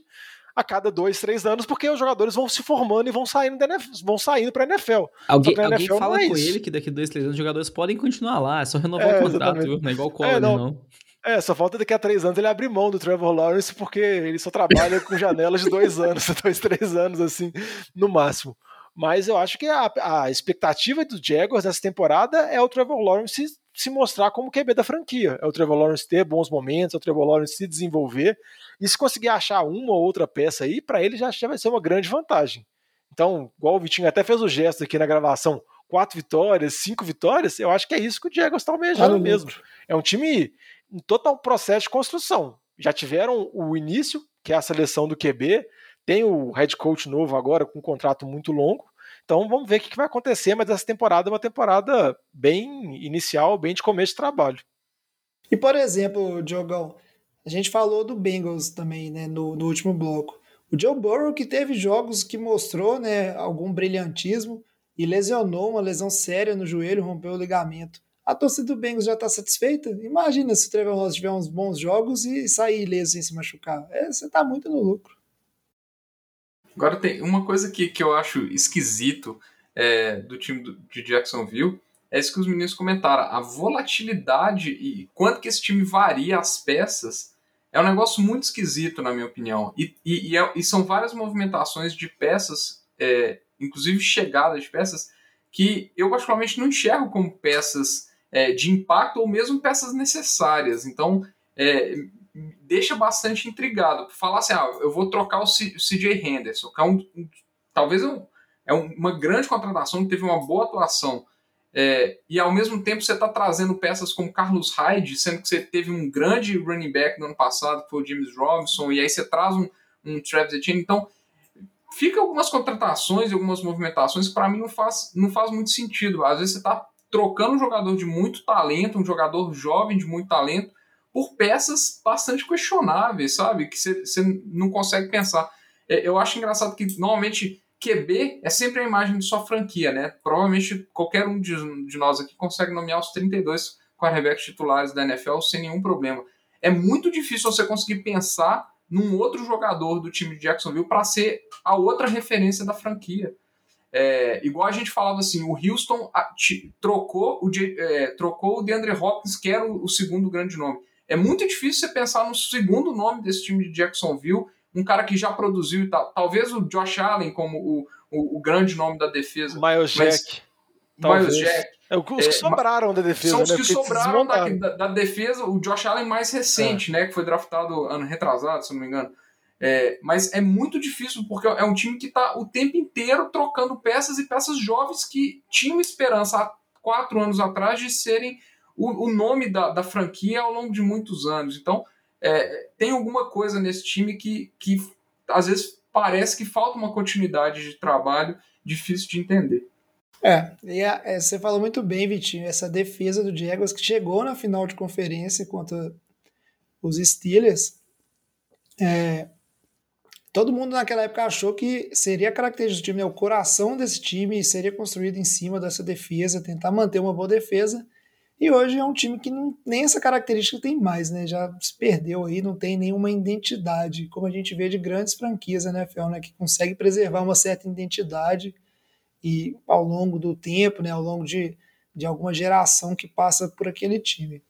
a cada dois, três anos, porque os jogadores vão se formando e vão saindo, da NFL, vão saindo para a NFL. Alguém, alguém NFL fala é com ele que daqui dois, três anos os jogadores podem continuar lá, é só renovar é, o contrato, viu? Não é igual o Collins, é, não. não. É, só falta daqui a três anos ele abrir mão do Trevor Lawrence, porque ele só trabalha com janelas de dois anos, dois, três anos, assim, no máximo. Mas eu acho que a, a expectativa do Jaguars nessa temporada é o Trevor Lawrence se, se mostrar como QB da franquia. É o Trevor Lawrence ter bons momentos, é o Trevor Lawrence se desenvolver. E se conseguir achar uma ou outra peça aí, para ele já, já vai ser uma grande vantagem. Então, igual o Vitinho até fez o gesto aqui na gravação, quatro vitórias, cinco vitórias, eu acho que é isso que o Diego está almejando ah, mesmo. É um time em total processo de construção. Já tiveram o início, que é a seleção do QB, tem o head coach novo agora com um contrato muito longo. Então vamos ver o que vai acontecer, mas essa temporada é uma temporada bem inicial, bem de começo de trabalho. E por exemplo, Diogão, a gente falou do Bengals também, né, no, no último bloco. O Joe Burrow que teve jogos que mostrou, né, algum brilhantismo e lesionou uma lesão séria no joelho, rompeu o ligamento. A torcida do Bengals já está satisfeita? Imagina se o Trevor Lawrence tiver uns bons jogos e sair ileso sem se machucar. É, você está muito no lucro. Agora tem uma coisa que, que eu acho esquisito é, do time do, de Jacksonville é isso que os meninos comentaram. A volatilidade e quanto que esse time varia as peças é um negócio muito esquisito, na minha opinião. E, e, e, é, e são várias movimentações de peças, é, inclusive chegadas de peças, que eu particularmente não enxergo como peças é, de impacto ou mesmo peças necessárias. Então, é, deixa bastante intrigado. Falar assim, ah, eu vou trocar o, CJ Henderson, que é um, um talvez um, é uma grande contratação, teve uma boa atuação é, e ao mesmo tempo você está trazendo peças como Carlos Hyde, sendo que você teve um grande running back no ano passado, que foi o James Robinson, e aí você traz um, um Travis Etienne. Então, fica algumas contratações e algumas movimentações que para mim não faz, não faz muito sentido. Às vezes você está trocando um jogador de muito talento, um jogador jovem de muito talento, por peças bastante questionáveis, sabe? Que você, não consegue pensar. É, eu acho engraçado que normalmente QB é sempre a imagem de sua franquia, né? Provavelmente qualquer um de, de nós aqui consegue nomear os 32 quarterbacks titulares da NFL sem nenhum problema. É muito difícil você conseguir pensar num outro jogador do time de Jacksonville para ser a outra referência da franquia. É, igual a gente falava assim, o Houston trocou o, é, trocou o DeAndre Hopkins, que era o, o segundo grande nome. É muito difícil você pensar no segundo nome desse time de Jacksonville um cara que já produziu e tal. Talvez o Josh Allen como o, o, o grande nome da defesa. Miles Jack. Miles Jack. É, os que é, sobraram da defesa. São os né? que sobraram da, da, da, defesa. O Josh Allen mais recente, é. né? Que foi draftado ano retrasado, se não me engano. É, mas é muito difícil porque é um time que está o tempo inteiro trocando peças e peças jovens que tinham esperança há quatro anos atrás de serem o, o nome da, da franquia ao longo de muitos anos. Então, é, tem alguma coisa nesse time que, que às vezes parece que falta uma continuidade de trabalho difícil de entender. É, e a, é, você falou muito bem, Vitinho, essa defesa do Jaguars que chegou na final de conferência contra os Steelers. É, todo mundo naquela época achou que seria característica do time, né, o coração desse time seria construído em cima dessa defesa, tentar manter uma boa defesa. E hoje é um time que não, nem essa característica tem mais, né? Já se perdeu aí, não tem nenhuma identidade, como a gente vê de grandes franquias na NFL, né? Que consegue preservar uma certa identidade e ao longo do tempo, né? Ao longo de, de alguma geração que passa por aquele time.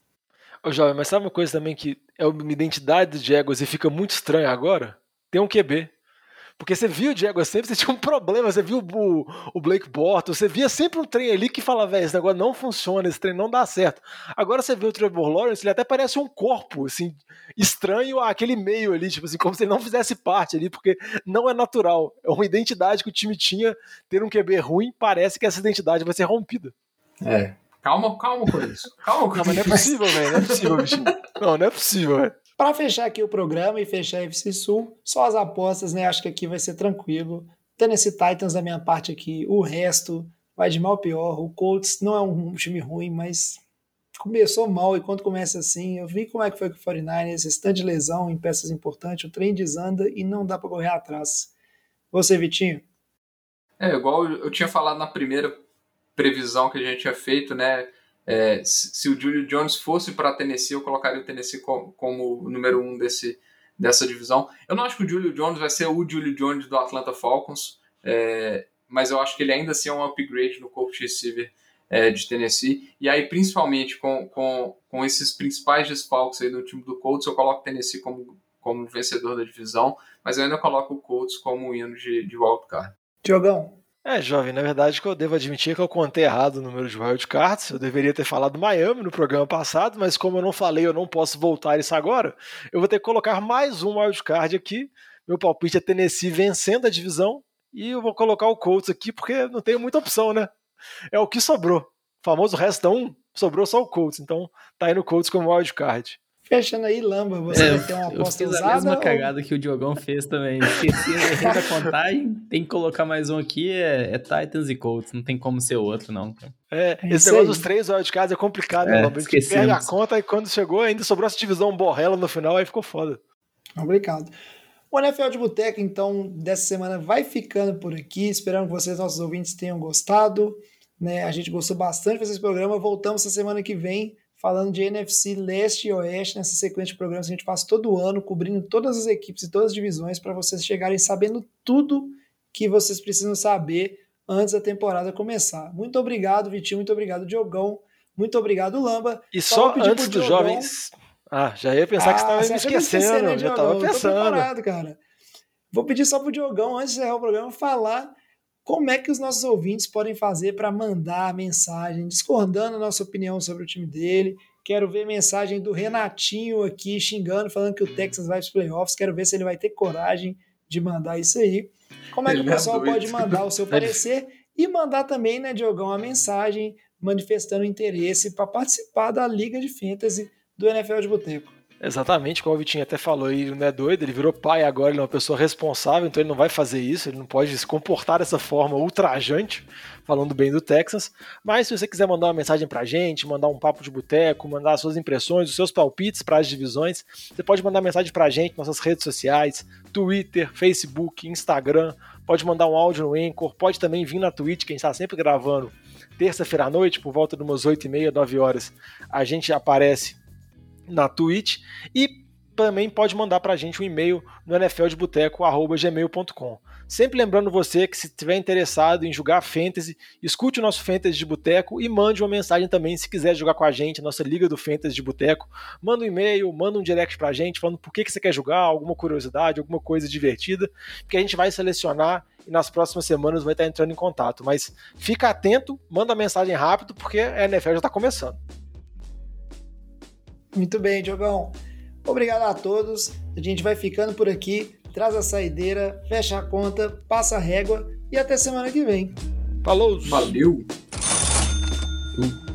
Ô, Jovem, mas sabe uma coisa também que é uma identidade do Jaguars e fica muito estranho agora? Tem um QB. Porque você viu o Diego sempre, você tinha um problema, você viu o, o Blake Bortles, você via sempre um trem ali que fala, velho, esse negócio não funciona, esse trem não dá certo. Agora você vê o Trevor Lawrence, ele até parece um corpo, assim, estranho àquele meio ali, tipo assim, como se ele não fizesse parte ali, porque não é natural. É uma identidade que o time tinha, ter um QB ruim, parece que essa identidade vai ser rompida. É. Calma, calma com isso. Calma com não, mas não é possível, velho. Não é possível, bichinho. Não, não é possível, velho. Para fechar aqui o programa e fechar a FC Sul, só as apostas, né? Acho que aqui vai ser tranquilo. Tennessee Titans da minha parte aqui, o resto vai de mal pior. O Colts não é um time ruim, mas começou mal e quando começa assim, eu vi como é que foi com o 49ers, esse tanto de lesão em peças importantes, o trem desanda e não dá para correr atrás. Você, Vitinho? É, igual eu tinha falado na primeira previsão que a gente tinha feito, né? É, se o Julio Jones fosse para Tennessee, eu colocaria o Tennessee como, como o número um desse, dessa divisão. Eu não acho que o Julio Jones vai ser o Julio Jones do Atlanta Falcons, é, mas eu acho que ele ainda assim é um upgrade no corpo de receiver é, de Tennessee. E aí, principalmente com, com, com esses principais desfalques aí do time do Colts, eu coloco o Tennessee como, como vencedor da divisão, mas eu ainda coloco o Colts como hino de, de wildcard. Diogão, é, jovem, na verdade que eu devo admitir que eu contei errado o número de wildcards. Eu deveria ter falado Miami no programa passado, mas como eu não falei, eu não posso voltar isso agora. Eu vou ter que colocar mais um wildcard aqui. Meu palpite é Tennessee vencendo a divisão. E eu vou colocar o Colts aqui porque não tenho muita opção, né? É o que sobrou. O famoso resta um, sobrou só o Colts. Então tá aí no Colts como wildcard. Fechando aí, Lamba, você é, vai ter uma aposta eu fiz usada? a mesma ou... cagada que o Diogão fez também. Esqueci da contagem, tem que colocar mais um aqui, é, é, Titans e Colts, não tem como ser outro, não. É, é esse negócio dos três wildcards é complicado, é, né, Lamba? A gente perde a conta e quando chegou ainda sobrou essa divisão borrela no final, aí ficou foda. Complicado. O NFL de Boteca, então, dessa semana vai ficando por aqui. Esperamos que vocês, nossos ouvintes, tenham gostado. Né? A gente gostou bastante de fazer esse programa. Voltamos essa semana que vem falando de NFC leste e oeste nessa sequência de programas que a gente faz todo ano, cobrindo todas as equipes e todas as divisões para vocês chegarem sabendo tudo que vocês precisam saber antes da temporada começar. Muito obrigado, Vitinho, muito obrigado, Diogão, muito obrigado, Lamba. E só, só antes dos jovens... Ah, já ia pensar ah, que você estava me esquecendo, né, já estava pensando. cara. Vou pedir só pro Diogão, antes de encerrar o programa, falar como é que os nossos ouvintes podem fazer para mandar mensagem discordando a nossa opinião sobre o time dele? Quero ver mensagem do Renatinho aqui xingando, falando que o Texas vai para os playoffs. Quero ver se ele vai ter coragem de mandar isso aí. Como é que o é pessoal pode mandar o seu parecer e mandar também, né, Diogão, uma mensagem manifestando interesse para participar da Liga de Fantasy do NFL de Boteco? Exatamente, como o Vitinho até falou, ele não é doido, ele virou pai agora, ele é uma pessoa responsável, então ele não vai fazer isso, ele não pode se comportar dessa forma ultrajante, falando bem do Texas. Mas se você quiser mandar uma mensagem pra gente, mandar um papo de boteco, mandar suas impressões, os seus palpites para as divisões, você pode mandar mensagem pra gente nossas redes sociais, Twitter, Facebook, Instagram, pode mandar um áudio no Anchor, pode também vir na Twitch, quem está sempre gravando terça-feira à noite, por volta de umas 8h30, 9 horas, a gente aparece na Twitch e também pode mandar para a gente um e-mail no nfldeboteco.gmail.com. Sempre lembrando você que se estiver interessado em jogar Fantasy, escute o nosso Fantasy de Boteco e mande uma mensagem também se quiser jogar com a gente, nossa Liga do Fantasy de Boteco. Manda um e-mail, manda um direct para a gente falando por que, que você quer jogar, alguma curiosidade, alguma coisa divertida, que a gente vai selecionar e nas próximas semanas vai estar entrando em contato. Mas fica atento, manda mensagem rápido porque a NFL já está começando. Muito bem, Diogão. Obrigado a todos. A gente vai ficando por aqui. Traz a saideira, fecha a conta, passa a régua e até semana que vem. Falou! Valeu! Uh.